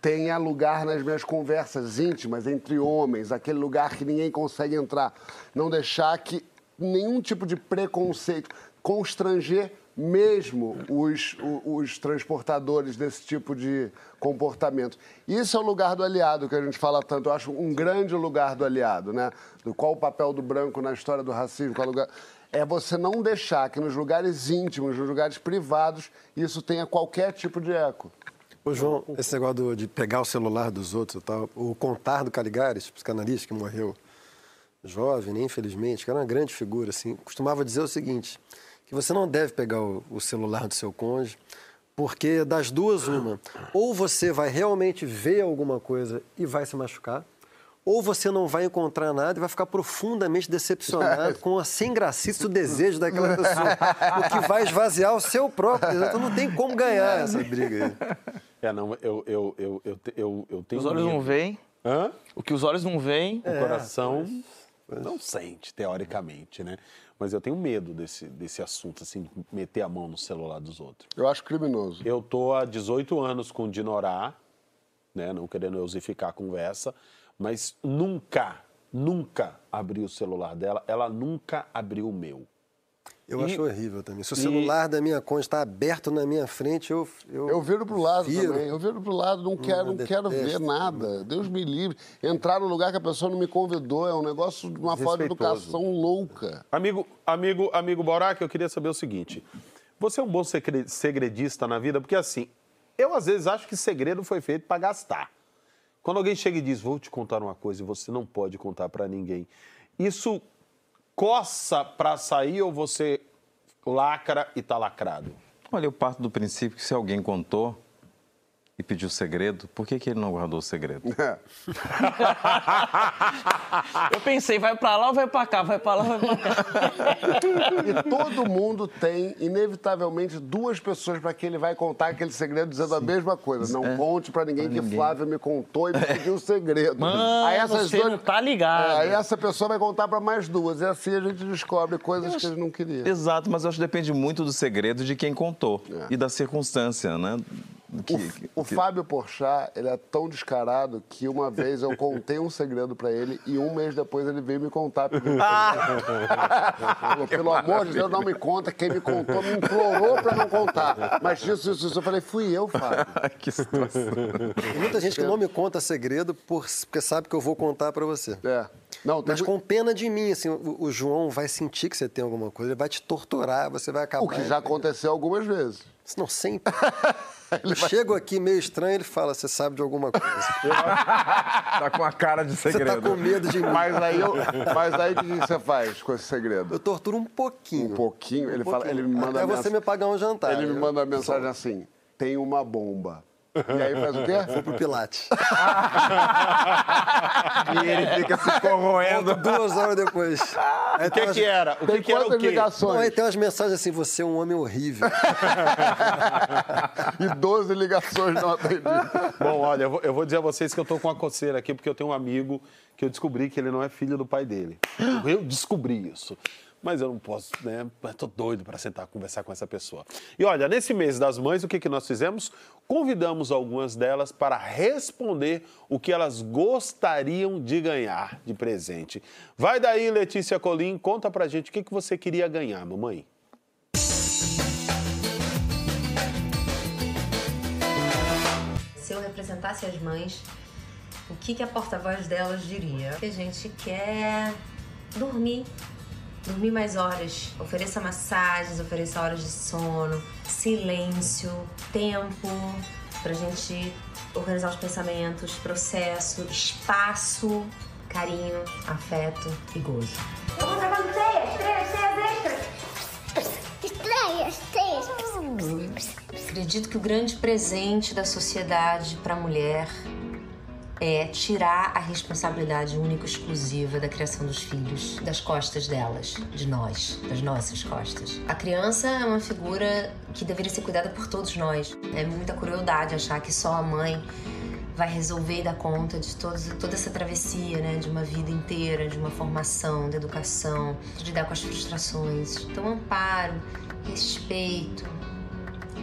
Speaker 1: tenha lugar nas minhas conversas íntimas entre homens, aquele lugar que ninguém consegue entrar. Não deixar que nenhum tipo de preconceito constranger mesmo os, os transportadores desse tipo de comportamento. Isso é o lugar do aliado que a gente fala tanto. Eu acho um grande lugar do aliado, né? Do qual o papel do branco na história do racismo, qual é lugar é você não deixar que nos lugares íntimos, nos lugares privados, isso tenha qualquer tipo de eco.
Speaker 3: Ô, João, esse negócio de pegar o celular dos outros e tal, o contar do Caligares, psicanalista que morreu jovem, né, infelizmente, que era uma grande figura, assim, costumava dizer o seguinte, que você não deve pegar o, o celular do seu cônjuge, porque das duas, uma, ou você vai realmente ver alguma coisa e vai se machucar, ou você não vai encontrar nada e vai ficar profundamente decepcionado com a sem gracice do desejo daquela pessoa, o que vai esvaziar o seu próprio. Então não tem como ganhar essa briga aí.
Speaker 4: É, não, eu, eu, eu, eu, eu, eu tenho
Speaker 2: Os olhos
Speaker 4: medo.
Speaker 2: não veem.
Speaker 4: Hã?
Speaker 2: O que os olhos não veem.
Speaker 4: O coração não sente, teoricamente, né? Mas eu tenho medo desse, desse assunto, assim, de meter a mão no celular dos outros.
Speaker 1: Eu acho criminoso.
Speaker 4: Eu tô há 18 anos com o Dinorá, né? Não querendo osificar a conversa, mas nunca, nunca abri o celular dela. Ela nunca abriu o meu.
Speaker 3: Eu
Speaker 4: E-
Speaker 3: acho horrível também. Se o
Speaker 4: e-
Speaker 3: celular da minha cônjuge está aberto na minha frente, eu. Eu,
Speaker 1: Eu viro pro lado
Speaker 3: Viro.
Speaker 1: também. Eu viro pro lado, não quero, não quero ver nada. Deus me livre. Entrar no lugar que a pessoa não me convidou é um negócio de uma falta de educação louca.
Speaker 4: Amigo, amigo, amigo Borac, eu queria saber o seguinte. Você é um bom segre- segredista na vida? Porque assim, eu às vezes acho que segredo foi feito para gastar. Quando alguém chega e diz, vou te contar uma coisa e você não pode contar para ninguém, isso coça para sair ou você lacra e tá lacrado?
Speaker 5: Olha, eu parto do princípio que se alguém contou e pediu segredo, por que, que ele não guardou o segredo?
Speaker 1: É.
Speaker 2: Eu pensei, vai pra lá ou vai pra cá? Vai pra lá ou vai pra cá?
Speaker 1: E todo mundo tem, inevitavelmente, duas pessoas para quem ele vai contar aquele segredo dizendo a mesma coisa. Não conte para ninguém que Flávio me contou e me pediu o segredo.
Speaker 2: Mano, você não tá ligado.
Speaker 1: É, aí essa pessoa vai contar para mais duas. E assim a gente descobre coisas que ele não queria.
Speaker 5: Exato, mas eu acho que depende muito do segredo de quem contou
Speaker 1: É.
Speaker 5: e da circunstância, né? Que-
Speaker 1: O, o
Speaker 5: que-
Speaker 1: Fábio Porchat, ele é tão descarado que uma vez eu contei um segredo pra ele e um mês depois ele veio me contar. Falou, Pelo amor de Deus, não me conta. Quem me contou me implorou pra não contar. Mas isso, isso, isso. Eu falei, fui eu, Fábio.
Speaker 5: que situação.
Speaker 3: Tem muita gente que não me conta segredo por- porque sabe que eu vou contar para você.
Speaker 1: É. Não, tem
Speaker 3: Mas com pena de mim, assim, o, o João vai sentir que você tem alguma coisa, ele vai te torturar, você vai acabar.
Speaker 1: o que já aconteceu algumas vezes.
Speaker 3: Isso não sempre. Eu chego aqui meio estranho, ele fala, você sabe de alguma coisa.
Speaker 5: tá com a cara de
Speaker 3: Você
Speaker 5: segredo.
Speaker 3: tá com medo de mim.
Speaker 1: Mas aí, eu, mas aí o que você faz com esse segredo?
Speaker 3: Eu torturo um pouquinho.
Speaker 1: Um pouquinho. Ele, fala, ele me manda
Speaker 3: Até
Speaker 1: mensa-
Speaker 3: você me pagar um jantar.
Speaker 1: Ele me
Speaker 3: Eu-
Speaker 1: manda uma mensagem assim: tem uma bomba. E aí faz o quê?
Speaker 3: Vou pro Pilates.
Speaker 5: E ele fica se corroendo.
Speaker 3: Duas horas depois. Aí
Speaker 4: O que
Speaker 3: umas-
Speaker 4: que era? O que
Speaker 1: Tem
Speaker 4: que era o
Speaker 1: quantas
Speaker 4: quê?
Speaker 1: ligações?
Speaker 3: Não, aí tem umas mensagens assim, você é um homem horrível.
Speaker 1: E 12 ligações não atendidas.
Speaker 4: Bom, olha, eu vou, eu vou dizer a vocês que eu tô com uma coceira aqui, porque eu tenho um amigo que eu descobri que ele não é filho do pai dele. Eu descobri isso. Mas eu não posso, né? Tô doido para sentar conversar com essa pessoa. E olha, nesse mês das mães, o que, que nós fizemos? Convidamos algumas delas para responder o que elas gostariam de ganhar de presente. Vai daí, Letícia Colim, conta pra gente o que, que você queria ganhar, mamãe.
Speaker 11: Se eu representasse as mães, o que, que a porta-voz delas diria? Que a gente quer dormir, dormir mais horas. Ofereça massagens, ofereça horas de sono, silêncio, tempo pra gente organizar os pensamentos, processo, espaço, carinho, afeto e gozo.
Speaker 12: Eu vou teias, teias, teias extras. Estreias, teias.
Speaker 11: Acredito que o grande presente da sociedade para a mulher é tirar a responsabilidade única e exclusiva da criação dos filhos das costas delas, de nós, das nossas costas. A criança é uma figura que deveria ser cuidada por todos nós. É muita crueldade achar que só a mãe vai resolver e dar conta de todos, toda essa travessia, né, de uma vida inteira, de uma formação, de educação, de lidar com as frustrações. Então, amparo, respeito,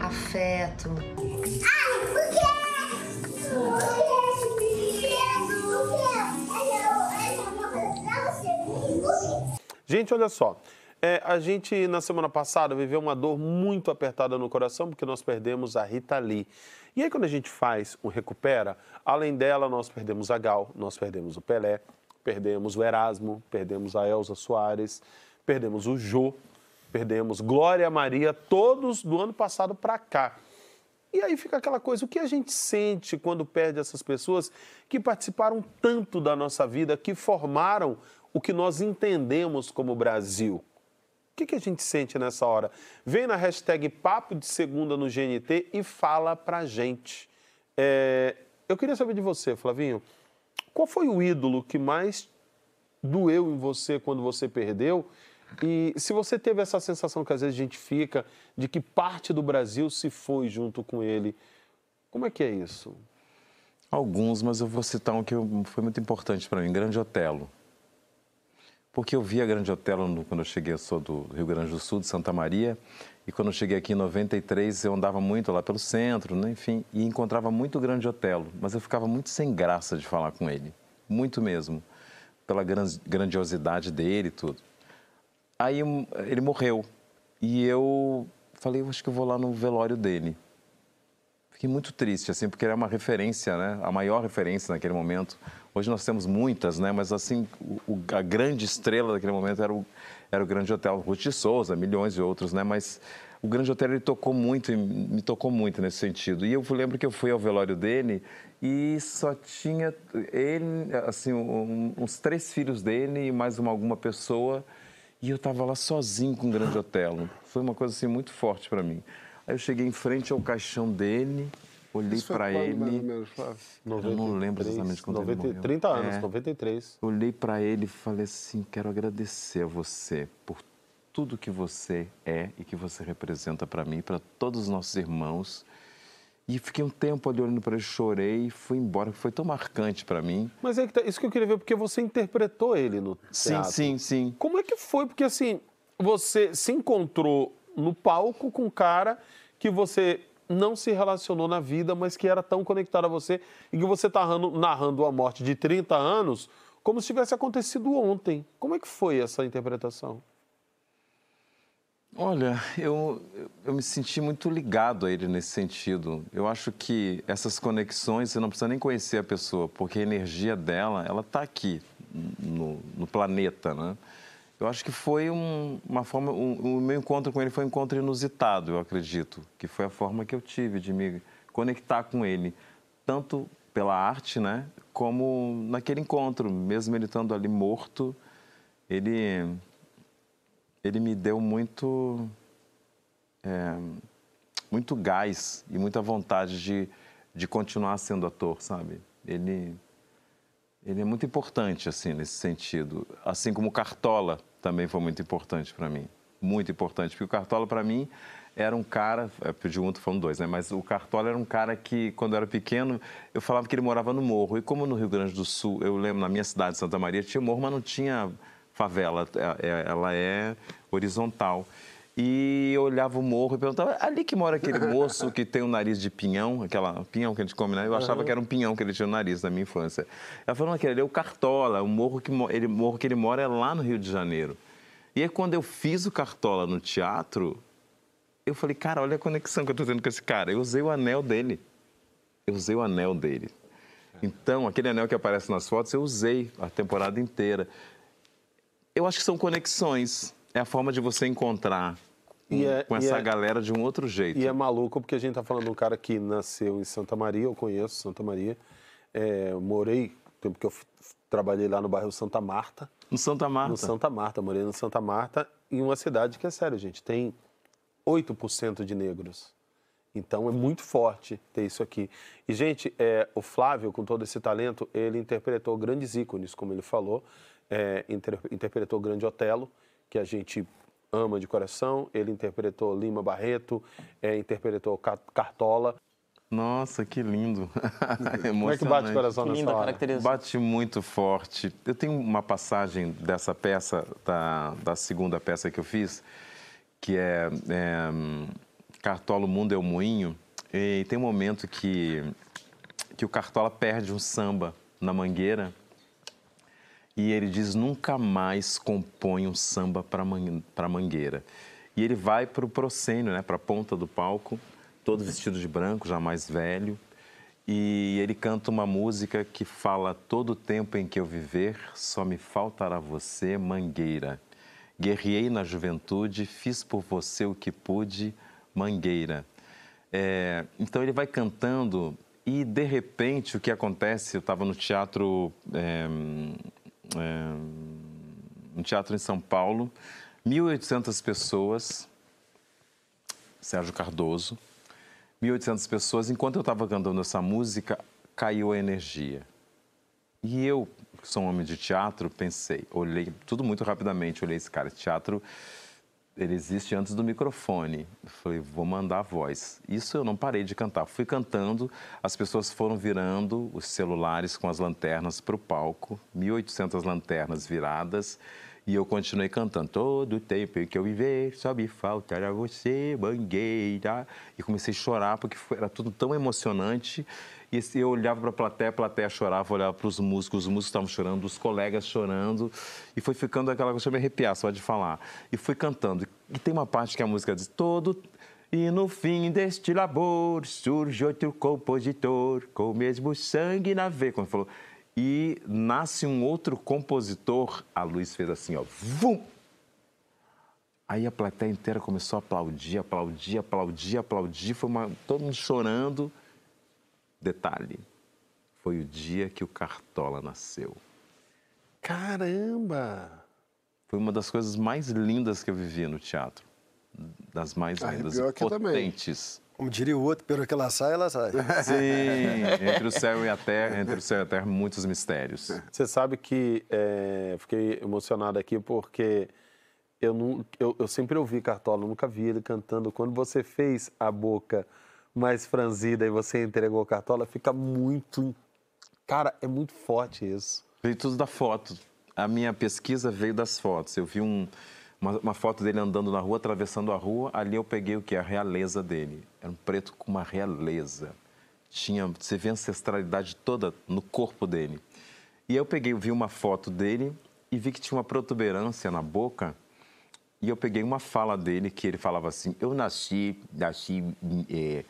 Speaker 11: afeto.
Speaker 4: Gente, olha só. É, a gente, na semana passada, viveu uma dor muito apertada no coração porque nós perdemos a Rita Lee. E aí, quando a gente faz um recupera, além dela, nós perdemos a Gal, nós perdemos o Pelé, perdemos o Erasmo, perdemos a Elza Soares, perdemos o Jô, perdemos Glória Maria, todos do ano passado para cá. E aí fica aquela coisa, o que a gente sente quando perde essas pessoas que participaram tanto da nossa vida, que formaram o que nós entendemos como Brasil? O que, que a gente sente nessa hora? Vem na hashtag Papo de Segunda no GNT e fala pra gente. É, eu queria saber de você, Flavinho, qual foi o ídolo que mais doeu em você quando você perdeu? E se você teve essa sensação que às vezes a gente fica de que parte do Brasil se foi junto com ele, como é que é isso?
Speaker 5: Alguns, mas eu vou citar um que foi muito importante para mim, Grande Otelo. Porque eu vi a Grande Otelo no- quando eu cheguei, eu sou do Rio Grande do Sul, de Santa Maria, e quando eu cheguei aqui em 93, eu andava muito lá pelo centro, né, enfim, e encontrava muito Grande Otelo, mas eu ficava muito sem graça de falar com ele, muito mesmo, pela gran- grandiosidade dele e tudo. Aí ele morreu, e eu falei, eu acho que eu vou lá no velório dele. Fiquei muito triste, assim, porque era uma referência, né? A maior referência naquele momento. Hoje nós temos muitas, né? Mas, assim, o- a grande estrela daquele momento era o, era o Grande Hotel Ruth de Souza, milhões de outros, né? Mas o Grande Hotel, ele tocou muito, me tocou muito nesse sentido. E eu lembro que eu fui ao velório dele e só tinha ele, assim, um- uns três filhos dele e mais uma, alguma pessoa. E eu estava lá sozinho com o Grande Otelo. Foi uma coisa assim muito forte para mim. Aí eu cheguei em frente ao caixão dele, olhei para ele. Eu não lembro exatamente quando
Speaker 4: 90,
Speaker 5: ele morreu.
Speaker 4: 30 anos,
Speaker 5: É.
Speaker 4: 93.
Speaker 5: Olhei para ele e falei assim: quero agradecer a você por tudo que você é e que você representa para mim, para todos os nossos irmãos. E fiquei um tempo ali olhando para ele, chorei e fui embora. Foi tão marcante para mim.
Speaker 4: Mas é que tá- isso que eu queria ver, porque você interpretou ele no
Speaker 5: Sim,
Speaker 4: teatro.
Speaker 5: sim, sim.
Speaker 4: Como é que foi? Porque assim, você se encontrou no palco com um cara que você não se relacionou na vida, mas que era tão conectado a você e que você está narrando, a morte de 30 anos como se tivesse acontecido ontem. Como é que foi essa interpretação?
Speaker 5: Olha, eu, eu me senti muito ligado a ele nesse sentido. Eu acho que essas conexões, você não precisa nem conhecer a pessoa, porque a energia dela, ela está aqui no, no planeta, né? Eu acho que foi um- uma forma, um- o meu encontro com ele foi um encontro inusitado, eu acredito, que foi a forma que eu tive de me conectar com ele, tanto pela arte, né, como naquele encontro, mesmo ele estando ali morto, ele ele me deu muito é, muito gás e muita vontade de, de continuar sendo ator, sabe? Ele, ele é muito importante, assim, nesse sentido. Assim como Cartola também foi muito importante para mim. Muito importante, porque o Cartola, para mim, era um cara, é, tô falando dois, né? Mas o Cartola era um cara que, quando eu era pequeno, eu falava que ele morava no morro. E como no Rio Grande do Sul, eu lembro, na minha cidade, Santa Maria, tinha morro, mas não tinha favela. É- é- Ela é horizontal. E eu olhava o morro e perguntava, ali que mora aquele moço que tem o nariz de pinhão, aquela pinhão que a gente come, né? Eu achava
Speaker 13: Aham.
Speaker 5: que era um pinhão que ele tinha no nariz na minha infância. Ela falou, aquele ali é o Cartola, o morro que, ele, morro que ele mora é lá no Rio de Janeiro. E aí, quando eu fiz o Cartola no teatro, eu falei, cara, olha a conexão que eu tô tendo com esse cara. Eu usei o anel dele. Eu usei o anel dele. Então, aquele anel que aparece nas fotos, eu usei a temporada inteira. Eu acho que são conexões. É a forma de você encontrar
Speaker 4: E é-
Speaker 5: com essa
Speaker 4: é-
Speaker 5: galera de um outro jeito.
Speaker 4: E é maluco porque a gente tá falando de um cara que nasceu em Santa Maria, eu conheço Santa Maria. É, morei, tempo que eu trabalhei lá no bairro Santa Marta.
Speaker 5: No Santa Marta.
Speaker 4: No Santa Marta, morei no Santa Marta, em uma cidade que é sério, gente, tem 8% de negros. Então é muito forte ter isso aqui. E, gente, é, o Flávio, com todo esse talento, ele interpretou grandes ícones, como ele falou. É, inter- interpretou o Grande Otelo, que a gente ama de coração. Ele interpretou Lima Barreto, é, interpretou Ca- Cartola.
Speaker 5: Nossa, que lindo.
Speaker 4: Como é que bate o coração
Speaker 2: Que
Speaker 4: nessa
Speaker 2: linda
Speaker 4: hora?
Speaker 5: Bate muito forte. Eu tenho uma passagem dessa peça, da, da segunda peça que eu fiz, que é, é Cartola, o Mundo é o Moinho. E tem um momento que, que o Cartola perde um samba na mangueira e ele diz: nunca mais compõe um samba para man mangueira. E ele vai para o proscênio, né, para a ponta do palco, todo vestido de branco, já mais velho. E ele canta uma música que fala: Todo tempo em que eu viver, só me faltará você, mangueira. Guerriei na juventude, fiz por você o que pude, mangueira. É, então ele vai cantando e de repente o que acontece? Eu estava no teatro, é, um teatro em São Paulo, 1.800 pessoas, Sérgio Cardoso, 1.800 pessoas. Enquanto eu estava cantando essa música, caiu a energia. E eu, que sou um homem de teatro, pensei, olhei tudo muito rapidamente, olhei esse cara, teatro, ele existe antes do microfone. Eu falei, vou mandar a voz. Isso eu não parei de cantar. Fui cantando, as pessoas foram virando os celulares com as lanternas para o palco, 1.800 lanternas viradas, e eu continuei cantando. Todo tempo que eu viver, só me faltará você, mangueira. E comecei a chorar, porque foi- era tudo tão emocionante. E eu olhava para a plateia, a plateia chorava, olhava para os músicos, os músicos estavam chorando, os colegas chorando. E foi ficando aquela coisa, me arrepiar só de falar. E fui cantando. E tem uma parte que a música diz, todo... E no fim deste labor surge outro compositor com o mesmo sangue na veia. Ele falou. E nasce um outro compositor. A luz fez assim, ó. Vum! Aí a plateia inteira começou a aplaudir, aplaudir, aplaudir, aplaudir. Foi uma... todo mundo chorando. Detalhe, foi o dia que o Cartola nasceu.
Speaker 4: Caramba!
Speaker 5: Foi uma das coisas mais lindas que eu vivi no teatro. Das mais lindas e
Speaker 3: aqui também. Como diria o outro, pelo que ela sai, ela sai.
Speaker 5: Sim, entre o céu e a terra, entre o céu e a terra, muitos mistérios.
Speaker 4: Você sabe que é, fiquei emocionado aqui porque eu, não, eu, eu sempre ouvi Cartola, nunca vi ele cantando. Quando você fez a boca mais franzida e você entregou Cartola, fica muito. Cara, é muito forte isso.
Speaker 5: Veio tudo da foto. A minha pesquisa veio das fotos. Eu vi um- uma, uma foto dele andando na rua, atravessando a rua. Ali eu peguei o que? A realeza dele. Era um preto com uma realeza. Tinha, você vê a ancestralidade toda no corpo dele. E eu peguei, vi uma foto dele e vi que tinha uma protuberância na boca. E eu peguei uma fala dele que ele falava assim: Eu nasci, nasci eh,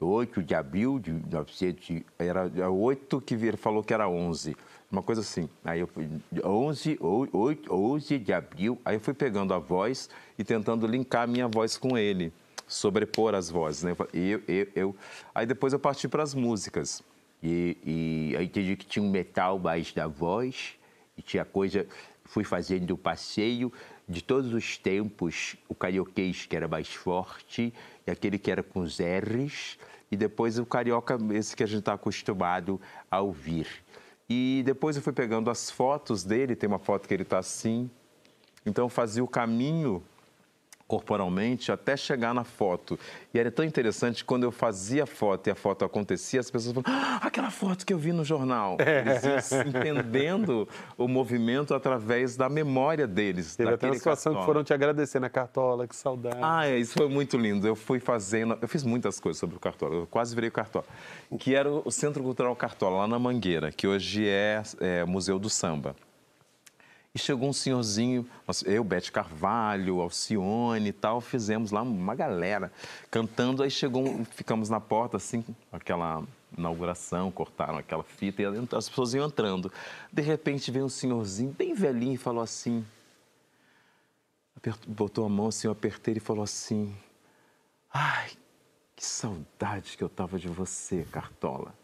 Speaker 5: 8 de abril de 1900. Era 8 que ele falou que era 11. Uma coisa assim. Aí eu fui 11, 8, 11 de abril. Aí eu fui pegando a voz e tentando linkar a minha voz com ele, sobrepor as vozes. Né? Eu, eu, eu. Aí depois eu parti para as músicas. E, e aí entendi que tinha um metal mais da voz e tinha coisa. Fui fazendo o passeio de todos os tempos, o carioquês que era mais forte, e aquele que era com os R's, E depois o carioca, esse que a gente está acostumado a ouvir. E depois eu fui pegando as fotos dele, tem uma foto que ele está assim. Então fazia o caminho corporalmente até chegar na foto. E era tão interessante quando eu fazia a foto e a foto acontecia, as pessoas falavam, ah, aquela foto que eu vi no jornal. Eles iam entendendo o movimento através da memória deles.
Speaker 4: Teve até uma situação que
Speaker 5: cartola.
Speaker 4: foram te agradecer na cartola, que saudade.
Speaker 5: Ah, é, isso foi muito lindo. Eu fui fazendo, eu fiz muitas coisas sobre o Cartola, eu quase virei o Cartola. Que era o Centro Cultural Cartola, lá na Mangueira, que hoje é, é Museu do Samba. E chegou um senhorzinho, eu, Bete Carvalho, Alcione e tal, fizemos lá uma galera cantando. Aí chegou, ficamos na porta, assim, aquela inauguração, cortaram aquela fita e as pessoas iam entrando. De repente veio um senhorzinho, bem velhinho, e falou assim: botou a mão assim, eu apertei e falou assim: Ai, que saudade que eu tava de você, Cartola.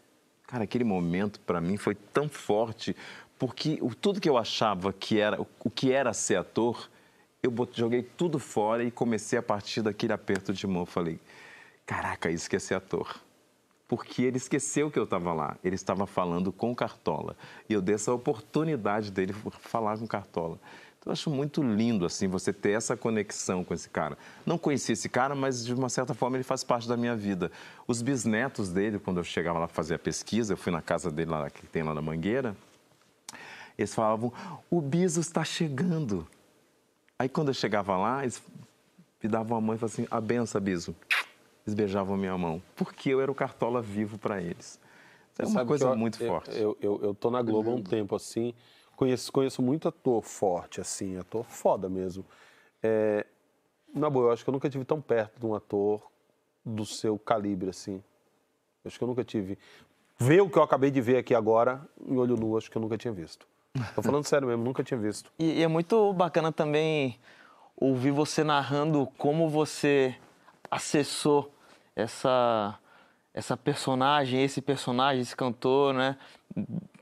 Speaker 5: Cara, aquele momento para mim foi tão forte, porque o- tudo que eu achava que era o que era ser ator, eu joguei tudo fora e comecei a partir daquele aperto de mão. Falei, caraca, isso que é ser ator. Porque ele esqueceu que eu estava lá. Ele estava falando com Cartola. E eu dei essa oportunidade dele falar com Cartola. Então, eu acho muito lindo, assim, você ter essa conexão com esse cara. Não conheci esse cara, mas, de uma certa forma, ele faz parte da minha vida. Os bisnetos dele, quando eu chegava lá fazer a pesquisa, eu fui na casa dele, lá, que tem lá na Mangueira, eles falavam, o Biso está chegando. Aí, quando eu chegava lá, eles me davam a mão e falavam assim, a benção, Biso. Eles beijavam minha mão, porque eu era o Cartola vivo para eles. Isso é uma
Speaker 4: sabe
Speaker 5: coisa
Speaker 4: eu-
Speaker 5: muito
Speaker 4: eu-
Speaker 5: forte.
Speaker 4: Eu, eu, eu tô na Globo há um tempo, assim. Conheço, conheço muito ator forte, assim, ator foda mesmo. É, na boa, eu acho que eu nunca tive tão perto de um ator do seu calibre, assim. Eu acho que eu nunca tive. Ver o que eu acabei de ver aqui agora, em olho nu, acho que eu nunca tinha visto. Tô falando sério mesmo, nunca tinha visto.
Speaker 2: E, e é muito bacana também ouvir você narrando como você acessou essa, essa personagem, esse personagem, esse cantor, né?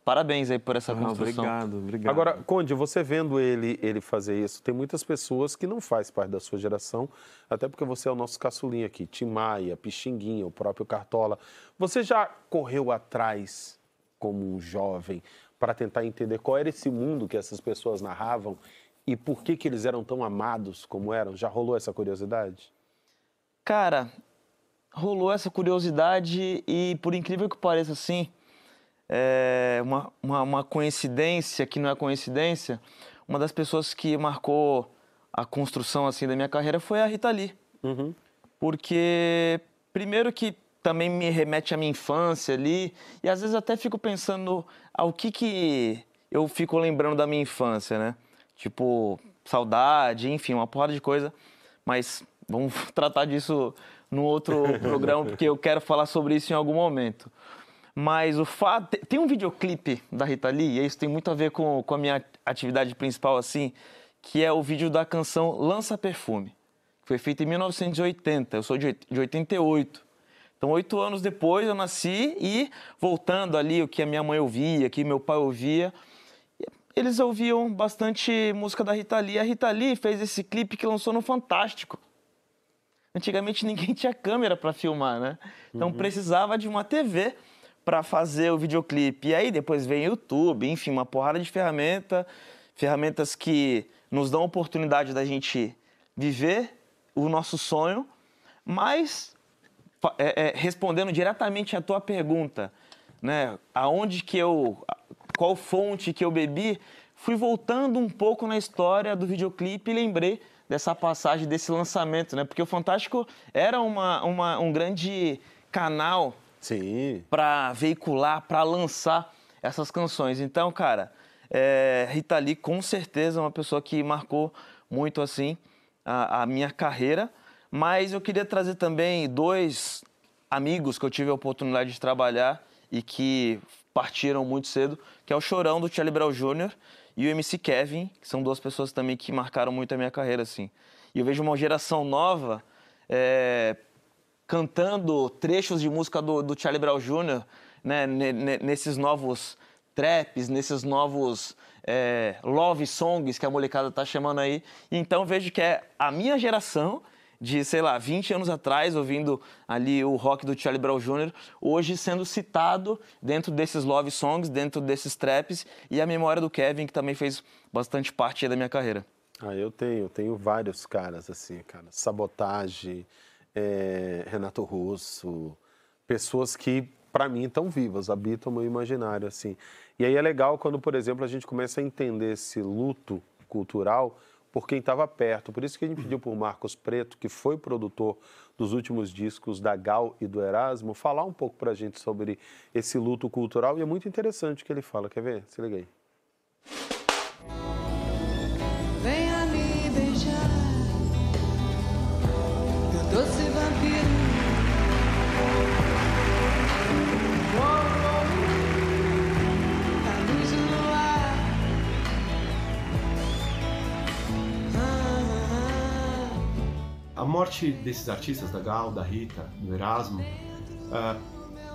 Speaker 2: Parabéns aí por essa
Speaker 5: Ah,
Speaker 2: construção.
Speaker 5: obrigado, obrigado.
Speaker 4: Agora, Conde, você vendo ele, ele fazer isso, tem muitas pessoas que não faz parte da sua geração, até porque você é o nosso caçulinha aqui, Tim Maia, Pixinguinha, o próprio Cartola. Você já correu atrás, como um jovem, para tentar entender qual era esse mundo que essas pessoas narravam e por que, que eles eram tão amados como eram? Já rolou essa curiosidade?
Speaker 2: Cara, rolou essa curiosidade e, por incrível que pareça, assim, é uma, uma, uma coincidência que não é coincidência, uma das pessoas que marcou a construção assim da minha carreira foi a Rita Lee. Porque, primeiro que também me remete à minha infância ali, e às vezes até fico pensando ao que que eu fico lembrando da minha infância, né? Tipo, saudade, enfim, uma porrada de coisa. Mas vamos tratar disso num outro programa, porque eu quero falar sobre isso em algum momento. Mas o fato. Tem um videoclipe da Rita Lee, e isso tem muito a ver com, com a minha atividade principal, assim, que é o vídeo da canção Lança Perfume, que foi feito em 1980. Eu sou de de 88. Então, oito anos depois eu nasci e voltando ali o que a minha mãe ouvia, que meu pai ouvia, eles ouviam bastante música da Rita Lee. A Rita Lee fez esse clipe que lançou no Fantástico. Antigamente ninguém tinha câmera para filmar, né? Então precisava de uma TV para fazer o videoclipe. E aí depois vem YouTube, enfim, uma porrada de ferramenta, ferramentas que nos dão a oportunidade da gente viver o nosso sonho, mas é, é, respondendo diretamente à tua pergunta, né? Aonde que eu, qual fonte que eu bebi, fui voltando um pouco na história do videoclipe e lembrei dessa passagem desse lançamento, né? Porque o Fantástico era uma, uma- um grande canal para veicular, para lançar essas canções. Então, cara, é, Rita Lee com certeza é uma pessoa que marcou muito assim a, a minha carreira. Mas eu queria trazer também dois amigos que eu tive a oportunidade de trabalhar e que partiram muito cedo, que é o Chorão do Charlie Brown Jr. e o MC Kevin, que são duas pessoas também que marcaram muito a minha carreira, assim. E eu vejo uma geração nova é, cantando trechos de música do, do Charlie Brown Jr., né, ne- ne- nesses novos traps, nesses novos é, love songs que a molecada tá chamando aí. Então vejo que é a minha geração de, sei lá, 20 anos atrás, ouvindo ali o rock do Charlie Brown Jr., hoje sendo citado dentro desses love songs, dentro desses traps, e a memória do Kevin, que também fez bastante parte da minha carreira.
Speaker 4: Ah, eu tenho, tenho vários caras assim, cara. Sabotagem, é, Renato Russo, pessoas que, para mim, estão vivas, habitam o meu imaginário, assim. E aí é legal quando, por exemplo, a gente começa a entender esse luto cultural por quem estava perto. Por isso que a gente pediu para o Marcos Preto, que foi produtor dos últimos discos da Gal e do Erasmo, falar um pouco para a gente sobre esse luto cultural. E é muito interessante o que ele fala. Quer ver? Se liga aí.
Speaker 7: A
Speaker 13: morte desses artistas, da Gal, da Rita, do Erasmo, ah,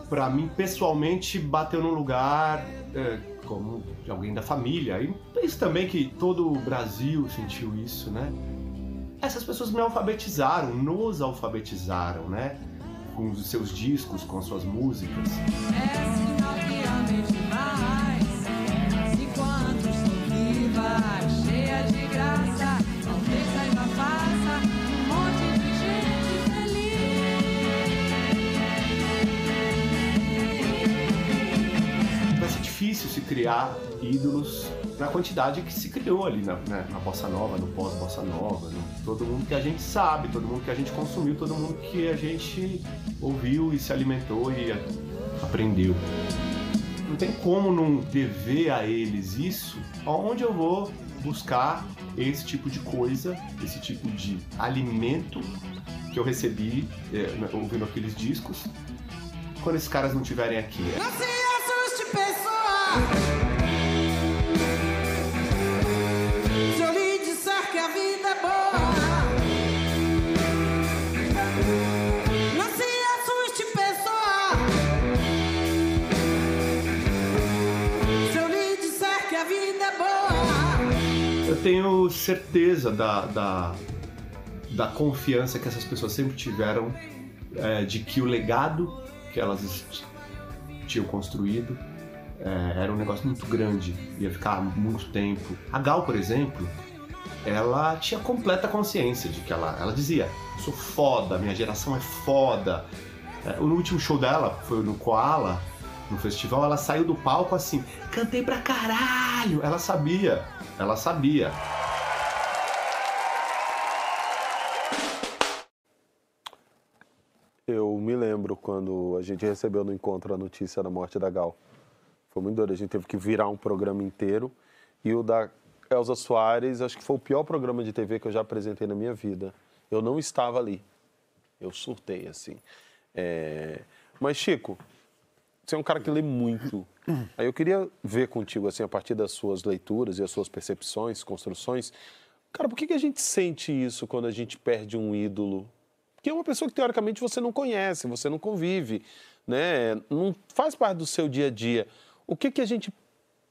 Speaker 13: para mim pessoalmente bateu num lugar eh, como de alguém da família. E penso também que todo o Brasil sentiu isso, né? Essas pessoas me alfabetizaram, nos alfabetizaram, né? Com os seus discos, com as suas músicas.
Speaker 7: É
Speaker 13: difícil se criar ídolos na quantidade que se criou ali na, né, na Bossa Nova, no pós-Bossa Nova, no, todo mundo que a gente sabe, todo mundo que a gente consumiu, todo mundo que a gente ouviu e se alimentou e aprendeu. Não tem como não dever a eles isso, aonde eu vou buscar esse tipo de coisa, esse tipo de alimento que eu recebi eh, ouvindo aqueles discos, quando esses caras não estiverem aqui.
Speaker 7: Não se assuste, pessoa. É
Speaker 13: tenho certeza da, da, da confiança que essas pessoas sempre tiveram é, de que o legado que elas tinham construído é, era um negócio muito grande, ia ficar muito tempo. A Gal, por exemplo, ela tinha completa consciência de que ela, ela dizia: sou foda, minha geração é foda. É, no último show dela, foi no Koala, no festival, ela saiu do palco assim: cantei pra caralho! Ela sabia, ela sabia.
Speaker 4: Eu me lembro quando a gente recebeu no encontro a notícia da morte da Gal. Foi muito doido. A gente teve que virar um programa inteiro. E o da Elza Soares, acho que foi o pior programa de TV que eu já apresentei na minha vida. Eu não estava ali. Eu surtei, assim. É, Mas, Chico, você é um cara que lê muito. Aí eu queria ver contigo, assim, a partir das suas leituras e as suas percepções, construções. Cara, por que, que a gente sente isso quando a gente perde um ídolo? Porque é uma pessoa que, teoricamente, você não conhece, você não convive, né? Não faz parte do seu dia a dia. O que, que a gente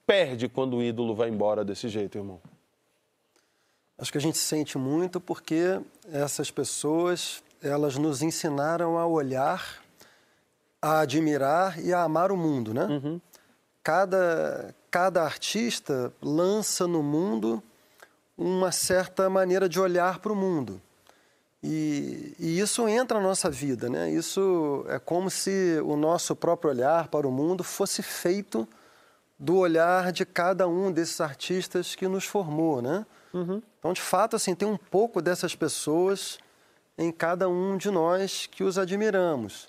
Speaker 4: perde quando o ídolo vai embora desse jeito, irmão?
Speaker 3: Acho que a gente sente muito porque essas pessoas, elas nos ensinaram a olhar, a admirar e a amar o mundo, né? Cada, cada artista lança no mundo uma certa maneira de olhar para o mundo. E, e isso entra na nossa vida, né? Isso é como se o nosso próprio olhar para o mundo fosse feito do olhar de cada um desses artistas que nos formou, né? Então, de fato, assim, tem um pouco dessas pessoas em cada um de nós que os admiramos.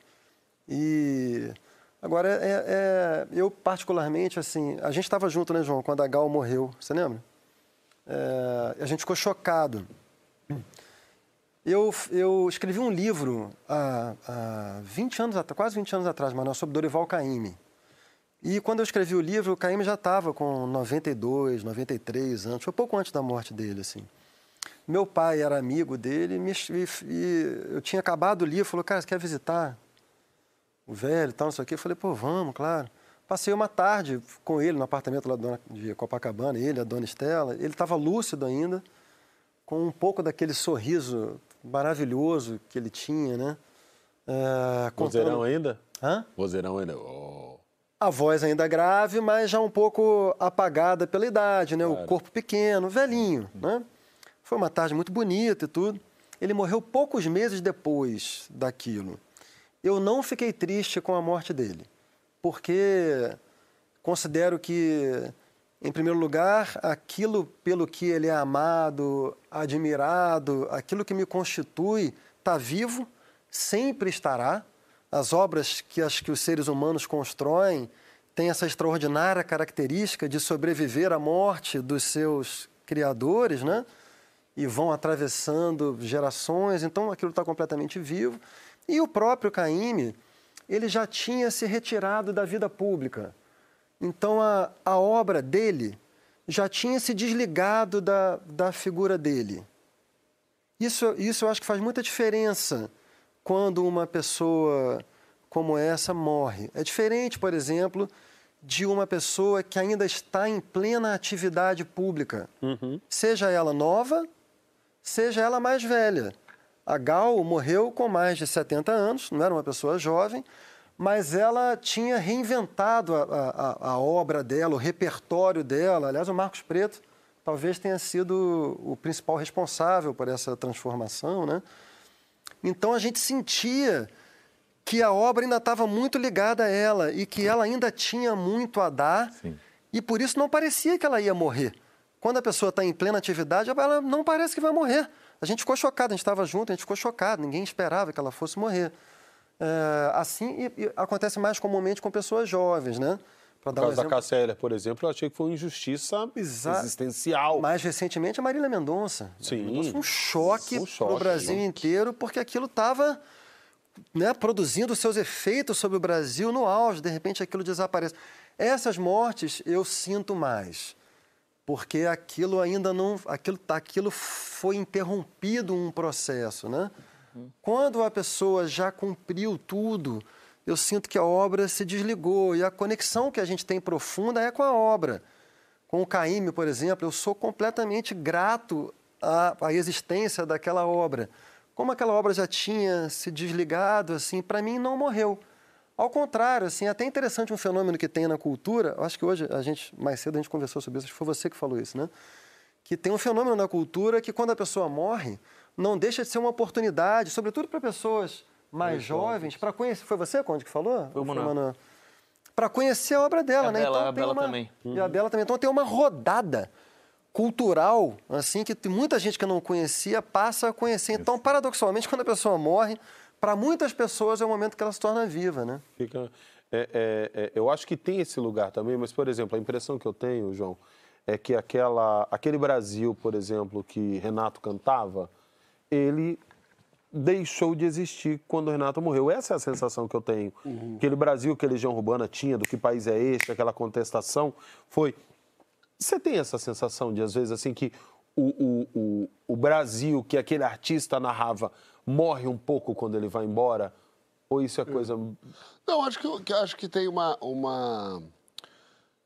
Speaker 3: E agora, é, é- eu particularmente, assim, a gente estava junto, né, João, quando a Gal morreu, você lembra? É, a gente ficou chocado. Eu, eu escrevi um livro há, há 20 anos, quase 20 anos atrás, Manuel, sobre Dorival Caymmi. E quando eu escrevi o livro, o Caymmi já estava com 92, 93 anos, foi pouco antes da morte dele, assim. Meu pai era amigo dele me- e, e eu tinha acabado o livro, falou, cara, você quer visitar o velho e tal, não sei o quê? Eu falei, pô, vamos, claro. Passei uma tarde com ele no apartamento lá dona- de Copacabana, ele, a dona Estela. Ele estava lúcido ainda, com um pouco daquele sorriso maravilhoso que ele tinha, né? É,
Speaker 4: Vozeirão
Speaker 3: contando-
Speaker 4: ainda?
Speaker 3: Hã?
Speaker 4: Vozeirão ainda. Oh.
Speaker 3: A voz ainda grave, mas já um pouco apagada pela idade, né? O corpo pequeno, velhinho, né? Foi uma tarde muito bonita e tudo. Ele morreu poucos meses depois daquilo. Eu não fiquei triste com a morte dele, porque considero que, em primeiro lugar, aquilo pelo que ele é amado, admirado, aquilo que me constitui, está vivo, sempre estará. As obras que, as, que os seres humanos constroem têm essa extraordinária característica de sobreviver à morte dos seus criadores, né? E vão atravessando gerações, então aquilo está completamente vivo. E o próprio Caíme, ele já tinha se retirado da vida pública. Então a, a obra dele já tinha se desligado da, da figura dele. Isso, isso eu acho que faz muita diferença quando uma pessoa como essa morre. É diferente, por exemplo, de uma pessoa que ainda está em plena atividade pública, seja ela nova, seja ela mais velha. A Gal morreu com mais de 70 anos, não era uma pessoa jovem, mas ela tinha reinventado a, a- a obra dela, o repertório dela. Aliás, o Marcos Preto talvez tenha sido o principal responsável por essa transformação, né? Então a gente sentia que a obra ainda estava muito ligada a ela e que ela ainda tinha muito a dar e por isso não parecia que ela ia morrer. Quando a pessoa está em plena atividade, ela não parece que vai morrer. A gente ficou chocado, a gente estava junto, a gente ficou chocado, ninguém esperava que ela fosse morrer. É, assim e- e acontece mais comumente com pessoas jovens, né?
Speaker 4: No
Speaker 3: dar um
Speaker 4: caso da
Speaker 3: exemplo-
Speaker 4: Cássia Eller, por exemplo, eu achei que foi uma injustiça
Speaker 3: Exa-
Speaker 4: existencial.
Speaker 3: Mais recentemente, a Marília Mendonça.
Speaker 4: Sim.
Speaker 3: Mendonça foi um choque
Speaker 4: Um
Speaker 3: para o Brasil inteiro, porque aquilo estava né, produzindo seus efeitos sobre o Brasil no auge. De repente, aquilo desaparece. Essas mortes eu sinto mais, porque aquilo ainda não... Aquilo, aquilo foi interrompido um processo, né? Quando a pessoa já cumpriu tudo, eu sinto que a obra se desligou e a conexão que a gente tem profunda é com a obra. Com o Caíme, por exemplo, eu sou completamente grato à, à existência daquela obra. Como aquela obra já tinha se desligado, assim, para mim não morreu. Ao contrário, assim, é até interessante um fenômeno que tem na cultura. Acho que hoje a gente mais cedo a gente conversou sobre isso. Acho que foi você que falou isso, né? Que tem um fenômeno na cultura que quando a pessoa morre, não deixa de ser uma oportunidade, sobretudo para pessoas mais jovens, para conhecer. Foi você, Conde, que falou?
Speaker 2: Foi o Manuel.
Speaker 3: Para conhecer a obra dela,
Speaker 2: A
Speaker 3: né?
Speaker 2: Bela-
Speaker 3: então
Speaker 2: a
Speaker 3: tem
Speaker 2: Bela
Speaker 3: uma...
Speaker 2: também.
Speaker 3: E a Bela também. Então tem uma rodada cultural, assim, que muita gente que não conhecia passa a conhecer. Então, paradoxalmente, quando a pessoa morre, para muitas pessoas é o momento que ela se torna viva, né?
Speaker 4: Fica, é, é, é, eu acho que tem esse lugar também, mas, por exemplo, a impressão que eu tenho, João, é que aquela, aquele Brasil, por exemplo, que Renato cantava, ele deixou de existir quando o Renato morreu. Essa é a sensação que eu tenho. Aquele Brasil que a Legião Urbana tinha, do que país é este, aquela contestação, foi... Você tem essa sensação de, às vezes, assim, que o, o, o, o Brasil, que aquele artista narrava, morre um pouco quando ele vai embora? Ou isso é coisa...
Speaker 1: Não, acho que, que acho que tem uma, uma.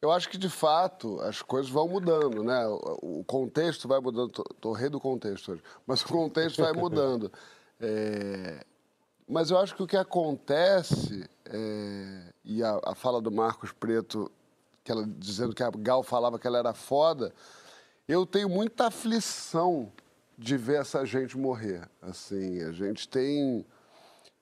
Speaker 1: Eu acho que de fato as coisas vão mudando, né? O, contexto vai mudando. Tô rei do contexto hoje, mas o contexto vai mudando. É, Mas eu acho que o que acontece, é, e a, a fala do Marcos Preto, que ela, dizendo que a Gal falava que ela era foda, eu tenho muita aflição de ver essa gente morrer. Assim, a gente tem.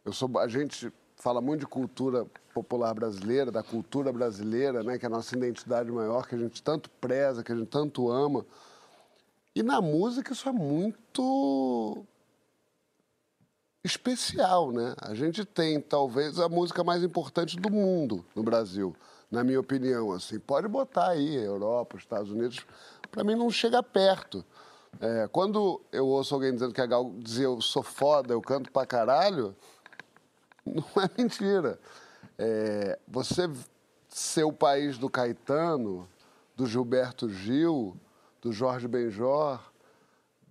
Speaker 1: Eu sou, a gente fala muito de cultura popular brasileira, da cultura brasileira, né, que é a nossa identidade maior, que a gente tanto preza, que a gente tanto ama. E na música isso é muito especial, né? A gente tem talvez a música mais importante do mundo no Brasil, na minha opinião. Assim, pode botar aí Europa, Estados Unidos, para mim não chega perto. É, quando eu ouço alguém dizendo que a Gal dizia eu sou foda, eu canto pra caralho, não é mentira. É, você ser o país do Caetano, do Gilberto Gil, do Jorge Benjor,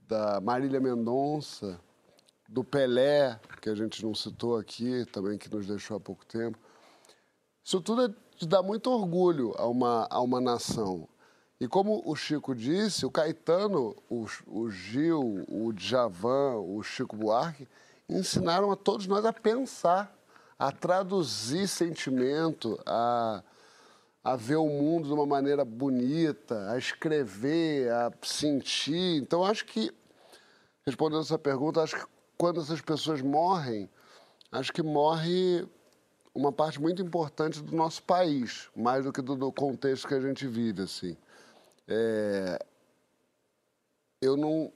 Speaker 1: da Marília Mendonça, do Pelé, que a gente não citou aqui, também que nos deixou há pouco tempo. Isso tudo é de dar muito orgulho a uma, a uma nação. E como o Chico disse, o Caetano, o, o Gil, o Djavan, o Chico Buarque, ensinaram a todos nós a pensar, a traduzir sentimento, a, a ver o mundo de uma maneira bonita, a escrever, a sentir. Então, acho que, respondendo essa pergunta, acho que quando essas pessoas morrem, acho que morre uma parte muito importante do nosso país, mais do que do, do contexto que a gente vive, assim. É, eu não,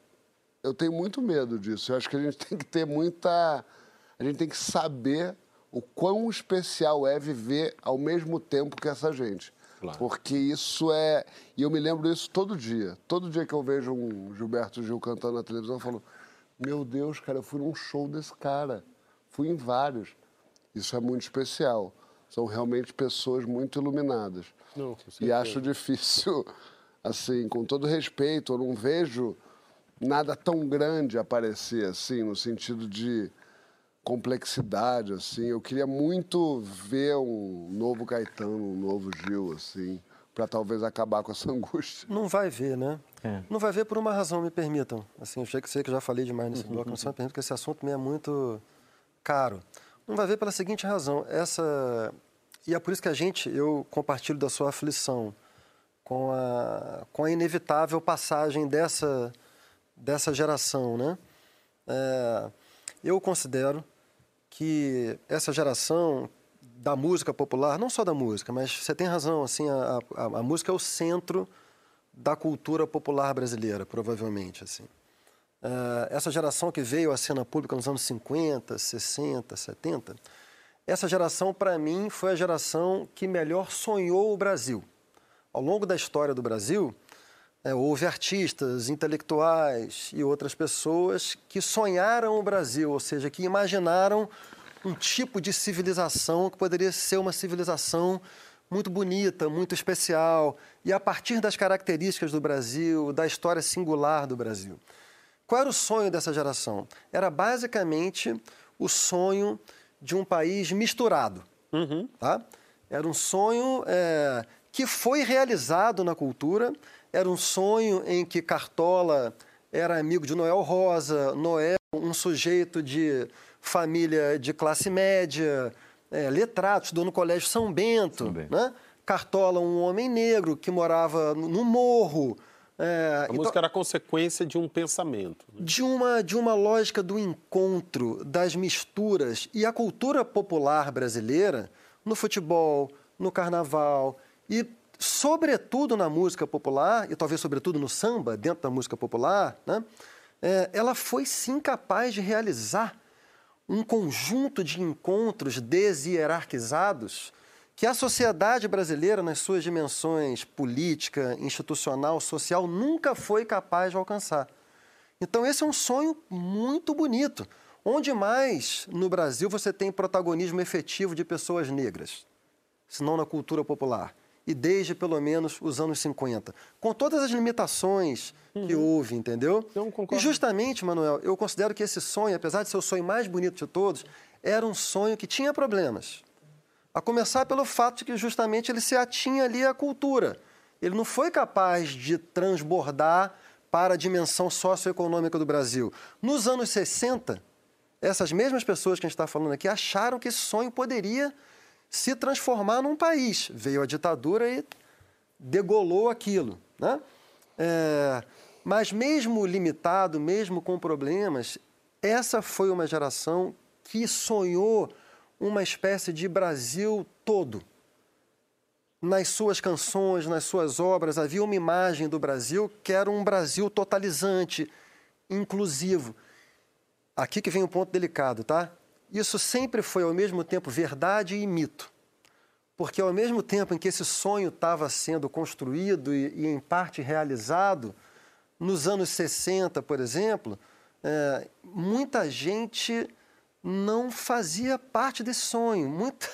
Speaker 1: eu tenho muito medo disso. Eu acho que a gente tem que ter muita, a gente tem que saber o quão especial é viver ao mesmo tempo que essa gente.
Speaker 4: Claro.
Speaker 1: Porque isso é. E eu me lembro disso todo dia. Todo dia que eu vejo um Gilberto Gil cantando na televisão, eu falo: Meu Deus, cara, eu fui num show desse cara. Fui em vários. Isso é muito especial. São realmente pessoas muito iluminadas.
Speaker 4: Não,
Speaker 1: e acho difícil, assim, com todo respeito, eu não vejo nada tão grande aparecer, assim, no sentido de complexidade, assim. Eu queria muito ver um novo Caetano, um novo Gil, assim, para talvez acabar com essa angústia.
Speaker 3: Não vai ver, né?
Speaker 5: É.
Speaker 3: Não vai ver por uma razão, me permitam. Assim, eu sei que, sei que eu já falei demais nesse bloco, mas só me permito que esse assunto me é muito caro. Não vai ver pela seguinte razão. Essa... E é por isso que a gente, eu compartilho da sua aflição com a, com a inevitável passagem dessa, dessa geração, né? É, eu considero que essa geração da música popular, não só da música, mas você tem razão, assim, a, a, a música é o centro da cultura popular brasileira, provavelmente, assim. Eh, essa geração que veio à cena pública nos anos 50, 60, 70, essa geração, para mim, foi a geração que melhor sonhou o Brasil. Ao longo da história do Brasil, eh, houve artistas, intelectuais e outras pessoas que sonharam o Brasil, ou seja, que imaginaram um tipo de civilização que poderia ser uma civilização muito bonita, muito especial, e a partir das características do Brasil, da história singular do Brasil. Qual era o sonho dessa geração? Era basicamente o sonho de um país misturado. Tá? Era um sonho é, que foi realizado na cultura, era um sonho em que Cartola era amigo de Noel Rosa, Noel, um sujeito de família de classe média, é, letrado, estudou no Colégio São Bento. Né? Cartola, um homem negro que morava no morro. É,
Speaker 4: A música era consequência de um pensamento. né?
Speaker 3: de uma, de uma lógica do encontro, das misturas. E a cultura popular brasileira, no futebol, no carnaval e, sobretudo, na música popular, e talvez, sobretudo, no samba, dentro da música popular, né? É, ela foi sim capaz de realizar um conjunto de encontros deshierarquizados que a sociedade brasileira, nas suas dimensões política, institucional, social, nunca foi capaz de alcançar. Então, esse é um sonho muito bonito. Onde mais no Brasil você tem protagonismo efetivo de pessoas negras, se não na cultura popular? E desde pelo menos os anos 50. Com todas as limitações que houve, entendeu? E justamente, Manuel, eu considero que esse sonho, apesar de ser o sonho mais bonito de todos, era um sonho que tinha problemas. A começar pelo fato de que justamente ele se atinha ali à cultura. Ele não foi capaz de transbordar para a dimensão socioeconômica do Brasil. Nos anos 60, essas mesmas pessoas que a gente está falando aqui acharam que esse sonho poderia se transformar num país. Veio a ditadura e degolou aquilo. Né? É, mas mesmo limitado, mesmo com problemas, essa foi uma geração que sonhou uma espécie de Brasil todo. Nas suas canções, nas suas obras, havia uma imagem do Brasil que era um Brasil totalizante, inclusivo. Aqui que vem um ponto delicado, tá? Isso sempre foi ao mesmo tempo verdade e mito. Porque ao mesmo tempo em que esse sonho estava sendo construído e, e em parte realizado, nos anos 60, por exemplo, é, muita gente não fazia parte desse sonho. Muita...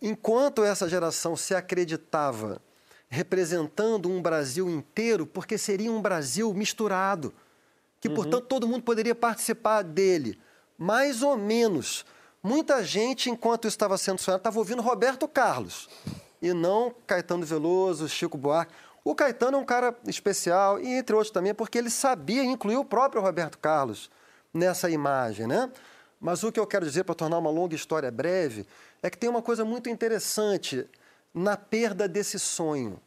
Speaker 3: Enquanto essa geração se acreditava representando um Brasil inteiro, porque seria um Brasil misturado, que, portanto, todo mundo poderia participar dele, mais ou menos. Muita gente, enquanto isso estava sendo sonhado, estava ouvindo Roberto Carlos, e não Caetano Veloso, Chico Buarque. O Caetano é um cara especial, e entre outros também, porque ele sabia incluir o próprio Roberto Carlos nessa imagem, né? Mas o que eu quero dizer, para tornar uma longa história breve, é que tem uma coisa muito interessante na perda desse sonho,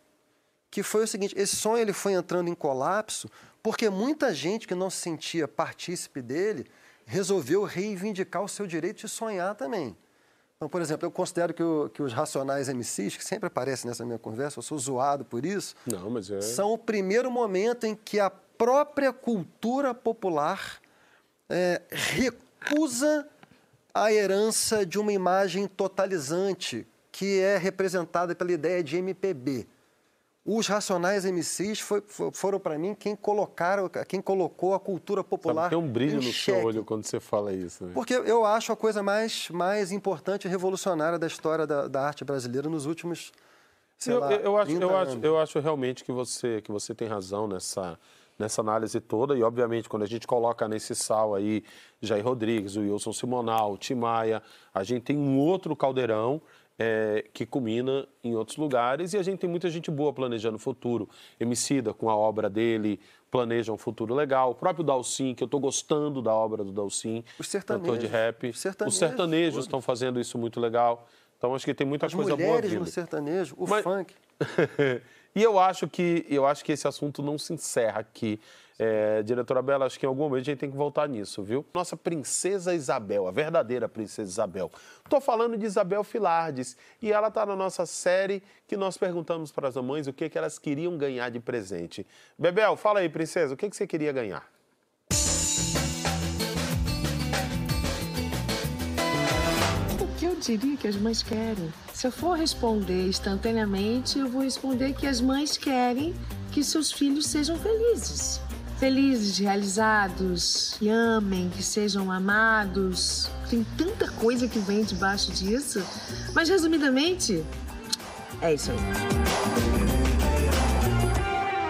Speaker 3: que foi o seguinte, esse sonho ele foi entrando em colapso porque muita gente que não se sentia partícipe dele resolveu reivindicar o seu direito de sonhar também. Então, por exemplo, eu considero que, o- que os racionais MCs, que sempre aparecem nessa minha conversa, eu sou zoado por isso,
Speaker 4: Não, mas é.
Speaker 3: são o primeiro momento em que a própria cultura popular é, recusa a herança de uma imagem totalizante que é representada pela ideia de MPB. Os racionais MCs foi- fo- foram, para mim, quem, colocaram, quem colocou a cultura popular
Speaker 4: Sabe, tem um brilho no
Speaker 3: xeque.
Speaker 4: seu olho quando você fala isso. Né?
Speaker 3: Porque eu acho a coisa mais, mais importante e revolucionária da história da, da arte brasileira nos últimos, sei
Speaker 4: eu,
Speaker 3: lá,
Speaker 4: eu- acho,
Speaker 3: 30
Speaker 4: eu, acho,
Speaker 3: anos.
Speaker 4: eu acho realmente que você, que você tem razão nessa, nessa análise toda. E, obviamente, quando a gente coloca nesse sal aí Jair Rodrigues, o Wilson Simonal, o Tim Maia, a gente tem um outro caldeirão é, que culmina em outros lugares. E a gente tem muita gente boa planejando o futuro. Emicida, com a obra dele, planeja um futuro legal. O próprio Dalcin, que eu estou gostando da obra do Dalcin,
Speaker 3: Os
Speaker 4: cantor de
Speaker 3: sertanejos.
Speaker 4: rap.
Speaker 3: Os sertanejos,
Speaker 4: Os sertanejos estão fazendo isso muito legal. Então, acho que tem muita
Speaker 3: As
Speaker 4: coisa boa
Speaker 3: mulheres
Speaker 4: vindo.
Speaker 3: no sertanejo, o
Speaker 4: Mas-
Speaker 3: funk.
Speaker 4: e eu acho que eu acho que esse assunto não se encerra aqui. É, diretora Bela, acho que em algum momento a gente tem que voltar nisso, viu? Nossa princesa Isabel, a verdadeira princesa Isabel. Estou falando de Isabel Filardes e ela está na nossa série que nós perguntamos para as mamães o que, que elas queriam ganhar de presente. Bebel, fala aí, princesa, o que, que você queria ganhar?
Speaker 14: O que eu diria que as mães querem? Se eu for responder instantaneamente, eu vou responder que as mães querem que seus filhos sejam felizes. Felizes, realizados, que amem, que sejam amados. Tem tanta coisa que vem debaixo disso. Mas, resumidamente, é isso aí.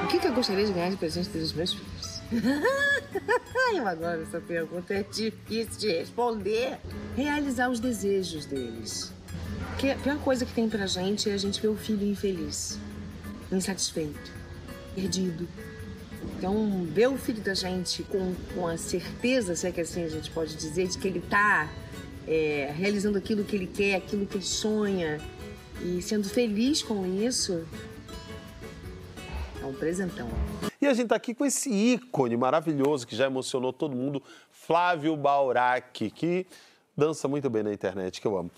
Speaker 14: O que, que eu gostaria de ganhar de presente dos meus filhos? eu adoro essa pergunta, é difícil de responder. Realizar os desejos deles. Porque a pior coisa que tem pra gente é a gente ver o filho infeliz, insatisfeito, perdido. Então, ver o filho da gente com, com a certeza, se é que assim a gente pode dizer, de que ele tá é, realizando aquilo que ele quer, aquilo que ele sonha, e sendo feliz com isso, é um presentão.
Speaker 4: E a gente está aqui com esse ícone maravilhoso que já emocionou todo mundo, Flávio Baurac, que dança muito bem na internet, que eu amo.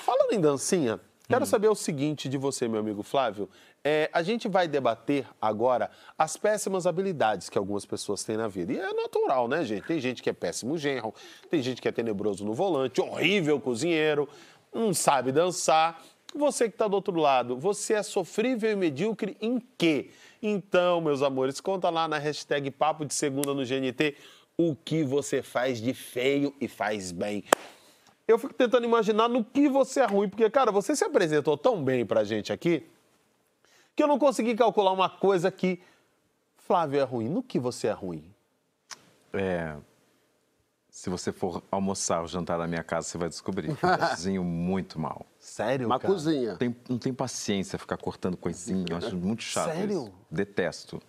Speaker 4: Falando em dancinha, quero saber o seguinte de você, meu amigo Flávio. É, a gente vai debater agora as péssimas habilidades que algumas pessoas têm na vida. E é natural, né, gente? Tem gente que é péssimo genro, tem gente que é tenebroso no volante, horrível cozinheiro, não sabe dançar. Você que está do outro lado, você é sofrível e medíocre em quê? Então, meus amores, conta lá na hashtag Papo de Segunda no GNT o que você faz de feio e faz bem. Eu fico tentando imaginar no que você é ruim, porque, cara, você se apresentou tão bem pra gente aqui que eu não consegui calcular uma coisa que Flávio é ruim. No que você é ruim?
Speaker 5: É. Se você for almoçar ou jantar na minha casa, você vai descobrir. Eu cozinho muito mal.
Speaker 4: Sério,
Speaker 1: Uma
Speaker 4: cara?
Speaker 1: cozinha.
Speaker 5: Tem- não tenho paciência ficar cortando coisinha, eu acho muito chato
Speaker 4: Sério?
Speaker 5: isso. Detesto.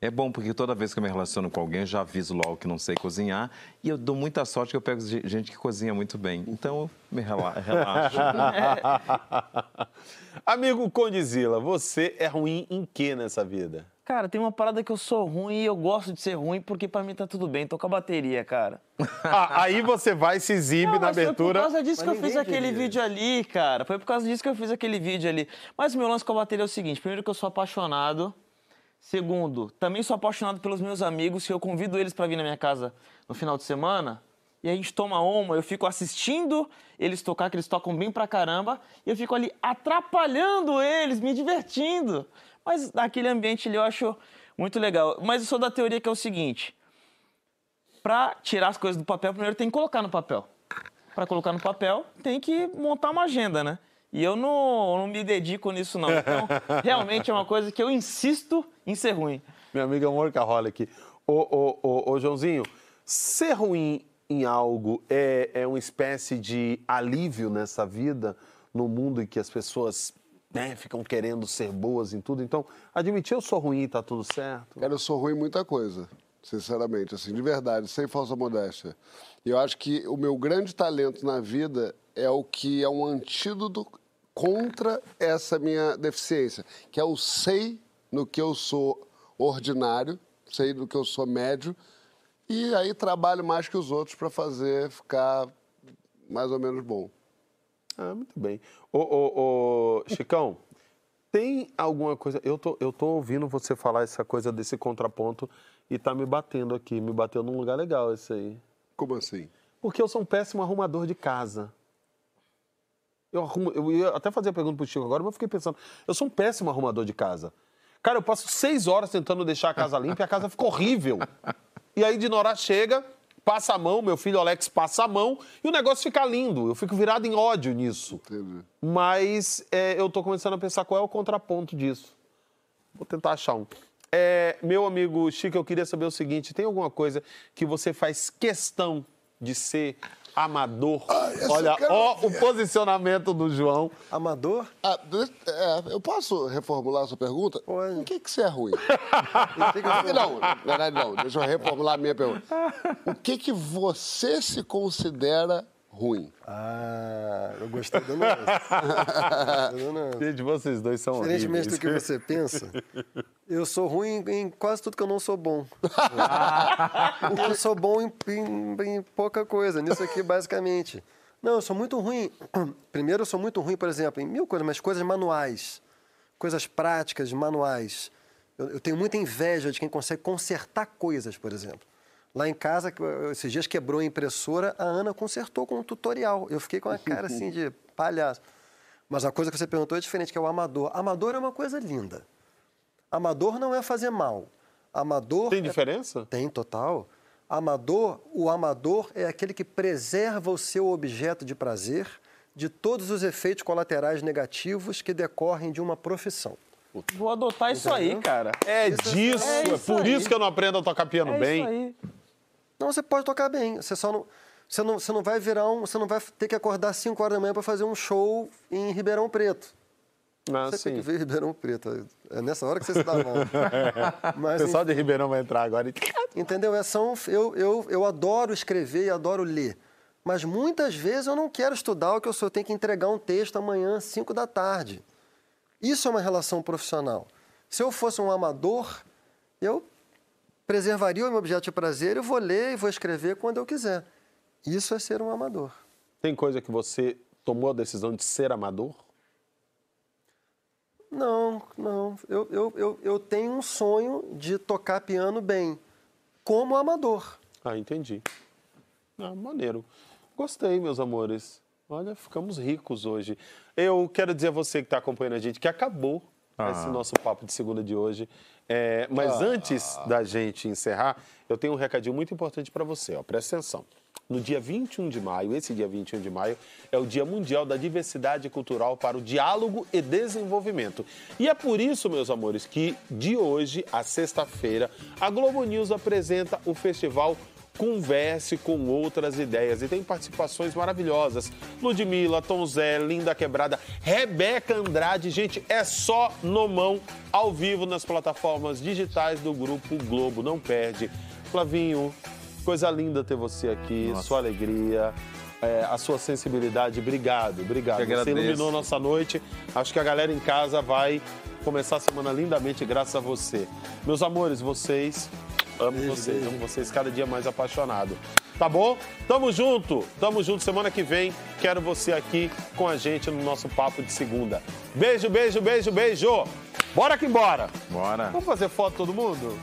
Speaker 5: É bom porque toda vez que eu me relaciono com alguém, eu já aviso logo que não sei cozinhar. E eu dou muita sorte que eu pego ge- gente que cozinha muito bem. Então, eu me rela- relaxo.
Speaker 4: Amigo Condizila, você é ruim em que nessa vida?
Speaker 2: Cara, tem uma parada que eu sou ruim e eu gosto de ser ruim porque pra mim tá tudo bem. Toca bateria, cara.
Speaker 4: Ah, aí você vai e se exibe
Speaker 2: Não,
Speaker 4: na
Speaker 2: mas foi
Speaker 4: abertura.
Speaker 2: por causa disso
Speaker 3: Mas
Speaker 2: que eu fiz aquele
Speaker 3: diria.
Speaker 2: vídeo ali, cara. Foi por causa disso que eu fiz aquele vídeo ali. Mas o meu lance com a bateria é o seguinte: primeiro, que eu sou apaixonado. Segundo, também sou apaixonado pelos meus amigos, que eu convido eles pra vir na minha casa no final de semana. E a gente toma uma, eu fico assistindo eles tocar, que eles tocam bem pra caramba, e eu fico ali atrapalhando eles, me divertindo. Mas naquele ambiente ali eu acho muito legal. Mas eu sou da teoria que é o seguinte: pra tirar as coisas do papel, primeiro tem que colocar no papel. Pra colocar no papel, tem que montar uma agenda, né? E eu não, não me dedico nisso, não. Então, realmente é uma coisa que eu insisto em ser ruim.
Speaker 4: Minha amiga é um workaholic. Ô, ô, ô, ô, Joãozinho, ser ruim em algo é, é uma espécie de alívio nessa vida, no mundo em que as pessoas né, ficam querendo ser boas em tudo. Então, admitir eu sou ruim, tá tudo certo.
Speaker 1: Cara, eu sou ruim em muita coisa, sinceramente, assim, de verdade, sem falsa modéstia. E eu acho que o meu grande talento na vida é o que é um antídoto contra essa minha deficiência, que é o sei no que eu sou ordinário, sei no que eu sou médio, e aí trabalho mais que os outros para fazer ficar mais ou menos bom.
Speaker 4: Ah, muito bem. Ô, ô, ô, Chicão, tem alguma coisa. Eu tô, eu tô ouvindo você falar essa coisa desse contraponto e tá me batendo aqui. Me bateu num lugar legal esse aí.
Speaker 1: Como assim?
Speaker 4: Porque eu sou um péssimo arrumador de casa. Eu, arrumo, eu ia até fazer a pergunta pro Chico agora, mas eu fiquei pensando. Eu sou um péssimo arrumador de casa. Cara, eu passo seis horas tentando deixar a casa limpa e a casa fica horrível. E aí Dinorá chega, passa a mão, meu filho Alex passa a mão e o negócio fica lindo. Eu fico virado em ódio nisso. Mas é, eu tô começando a pensar qual é o contraponto disso. Vou tentar achar um. É, meu amigo Chico, eu queria saber o seguinte: tem alguma coisa que você faz questão de ser amador?
Speaker 1: essa
Speaker 4: Olha, ó o
Speaker 1: ver.
Speaker 4: posicionamento do João.
Speaker 3: Amador?
Speaker 1: Ah, é, eu posso reformular a sua pergunta? Em que, que você é ruim? não, na verdade não. Deixa eu reformular a minha pergunta. O que, que você se considera ruim?
Speaker 3: Ah, eu gostei do.
Speaker 4: Gente, vocês dois são
Speaker 3: Diferentemente do que você pensa, eu sou ruim em quase tudo que eu não sou bom. eu sou bom em, em- em pouca coisa, nisso aqui, basicamente. Não, eu sou muito ruim. Primeiro, eu sou muito ruim, por exemplo, em mil coisas, mas coisas manuais. Coisas práticas, manuais. Eu, eu tenho muita inveja de quem consegue consertar coisas, por exemplo. Lá em casa, esses dias quebrou a impressora, a Ana consertou com um tutorial. Eu fiquei com a cara assim de palhaço. Mas a coisa que você perguntou é diferente, que é o amador. Amador é uma coisa linda. Amador não é fazer mal. Amador.
Speaker 4: Tem
Speaker 3: é-
Speaker 4: diferença?
Speaker 3: Tem, total. Amador, o amador é aquele que preserva o seu objeto de prazer de todos os efeitos colaterais negativos que decorrem de uma profissão.
Speaker 2: Vou adotar isso aí, cara.
Speaker 4: É disso, é, por
Speaker 3: aí.
Speaker 4: isso que eu não aprendo a tocar piano
Speaker 2: É
Speaker 4: bem.
Speaker 2: isso aí.
Speaker 3: Não, você pode tocar bem. Você só não. Você não, você não vai virar um. Você não vai ter que acordar 5 horas da manhã para fazer um show em Ribeirão Preto.
Speaker 4: Ah,
Speaker 3: você tem
Speaker 4: sim.
Speaker 3: que ver Ribeirão Preto. É nessa hora que você se dá mal.
Speaker 4: o pessoal de Ribeirão vai entrar agora e.
Speaker 3: Entendeu? É, são, eu, eu, eu adoro escrever e adoro ler. Mas muitas vezes eu não quero estudar o que eu só tenho que entregar um texto amanhã às 5 da tarde. Isso é uma relação profissional. Se eu fosse um amador, eu preservaria o meu objeto de prazer, eu vou ler e vou escrever quando eu quiser. Isso é ser um amador.
Speaker 4: Tem coisa que você tomou a decisão de ser amador?
Speaker 3: Não, não. Eu, eu, eu, eu tenho um sonho de tocar piano bem, como amador.
Speaker 4: Ah, entendi. Ah, maneiro. Gostei, meus amores. Olha, ficamos ricos hoje. Eu quero dizer a você que está acompanhando a gente que acabou
Speaker 5: Ah.
Speaker 4: esse nosso papo de segunda de hoje. É, mas
Speaker 5: Ah.
Speaker 4: antes da gente encerrar, eu tenho um recadinho muito importante para você. Ó, presta atenção. No dia 21 de maio, esse dia 21 de maio, é o Dia Mundial da Diversidade Cultural para o Diálogo e Desenvolvimento. E é por isso, meus amores, que de hoje a sexta-feira, a Globo News apresenta o festival Converse com Outras Ideias. E tem participações maravilhosas. Ludmilla, Tom Zé, Linda Quebrada, Rebeca Andrade. Gente, é só no mão, ao vivo, nas plataformas digitais do Grupo Globo. Não perde. Flavinho, coisa linda ter você aqui,
Speaker 5: Nossa.
Speaker 4: sua alegria. é, a sua sensibilidade, obrigado, obrigado. Você iluminou nossa noite. Acho que a galera em casa vai começar a semana lindamente graças a você. Meus amores, vocês Amo vocês, amo vocês cada dia mais apaixonado. Tá bom? Tamo junto, tamo junto. Semana que vem quero você aqui com a gente no nosso papo de segunda. Beijo, beijo, beijo, beijo. Bora que bora.
Speaker 5: Bora.
Speaker 4: Vamos fazer foto todo mundo?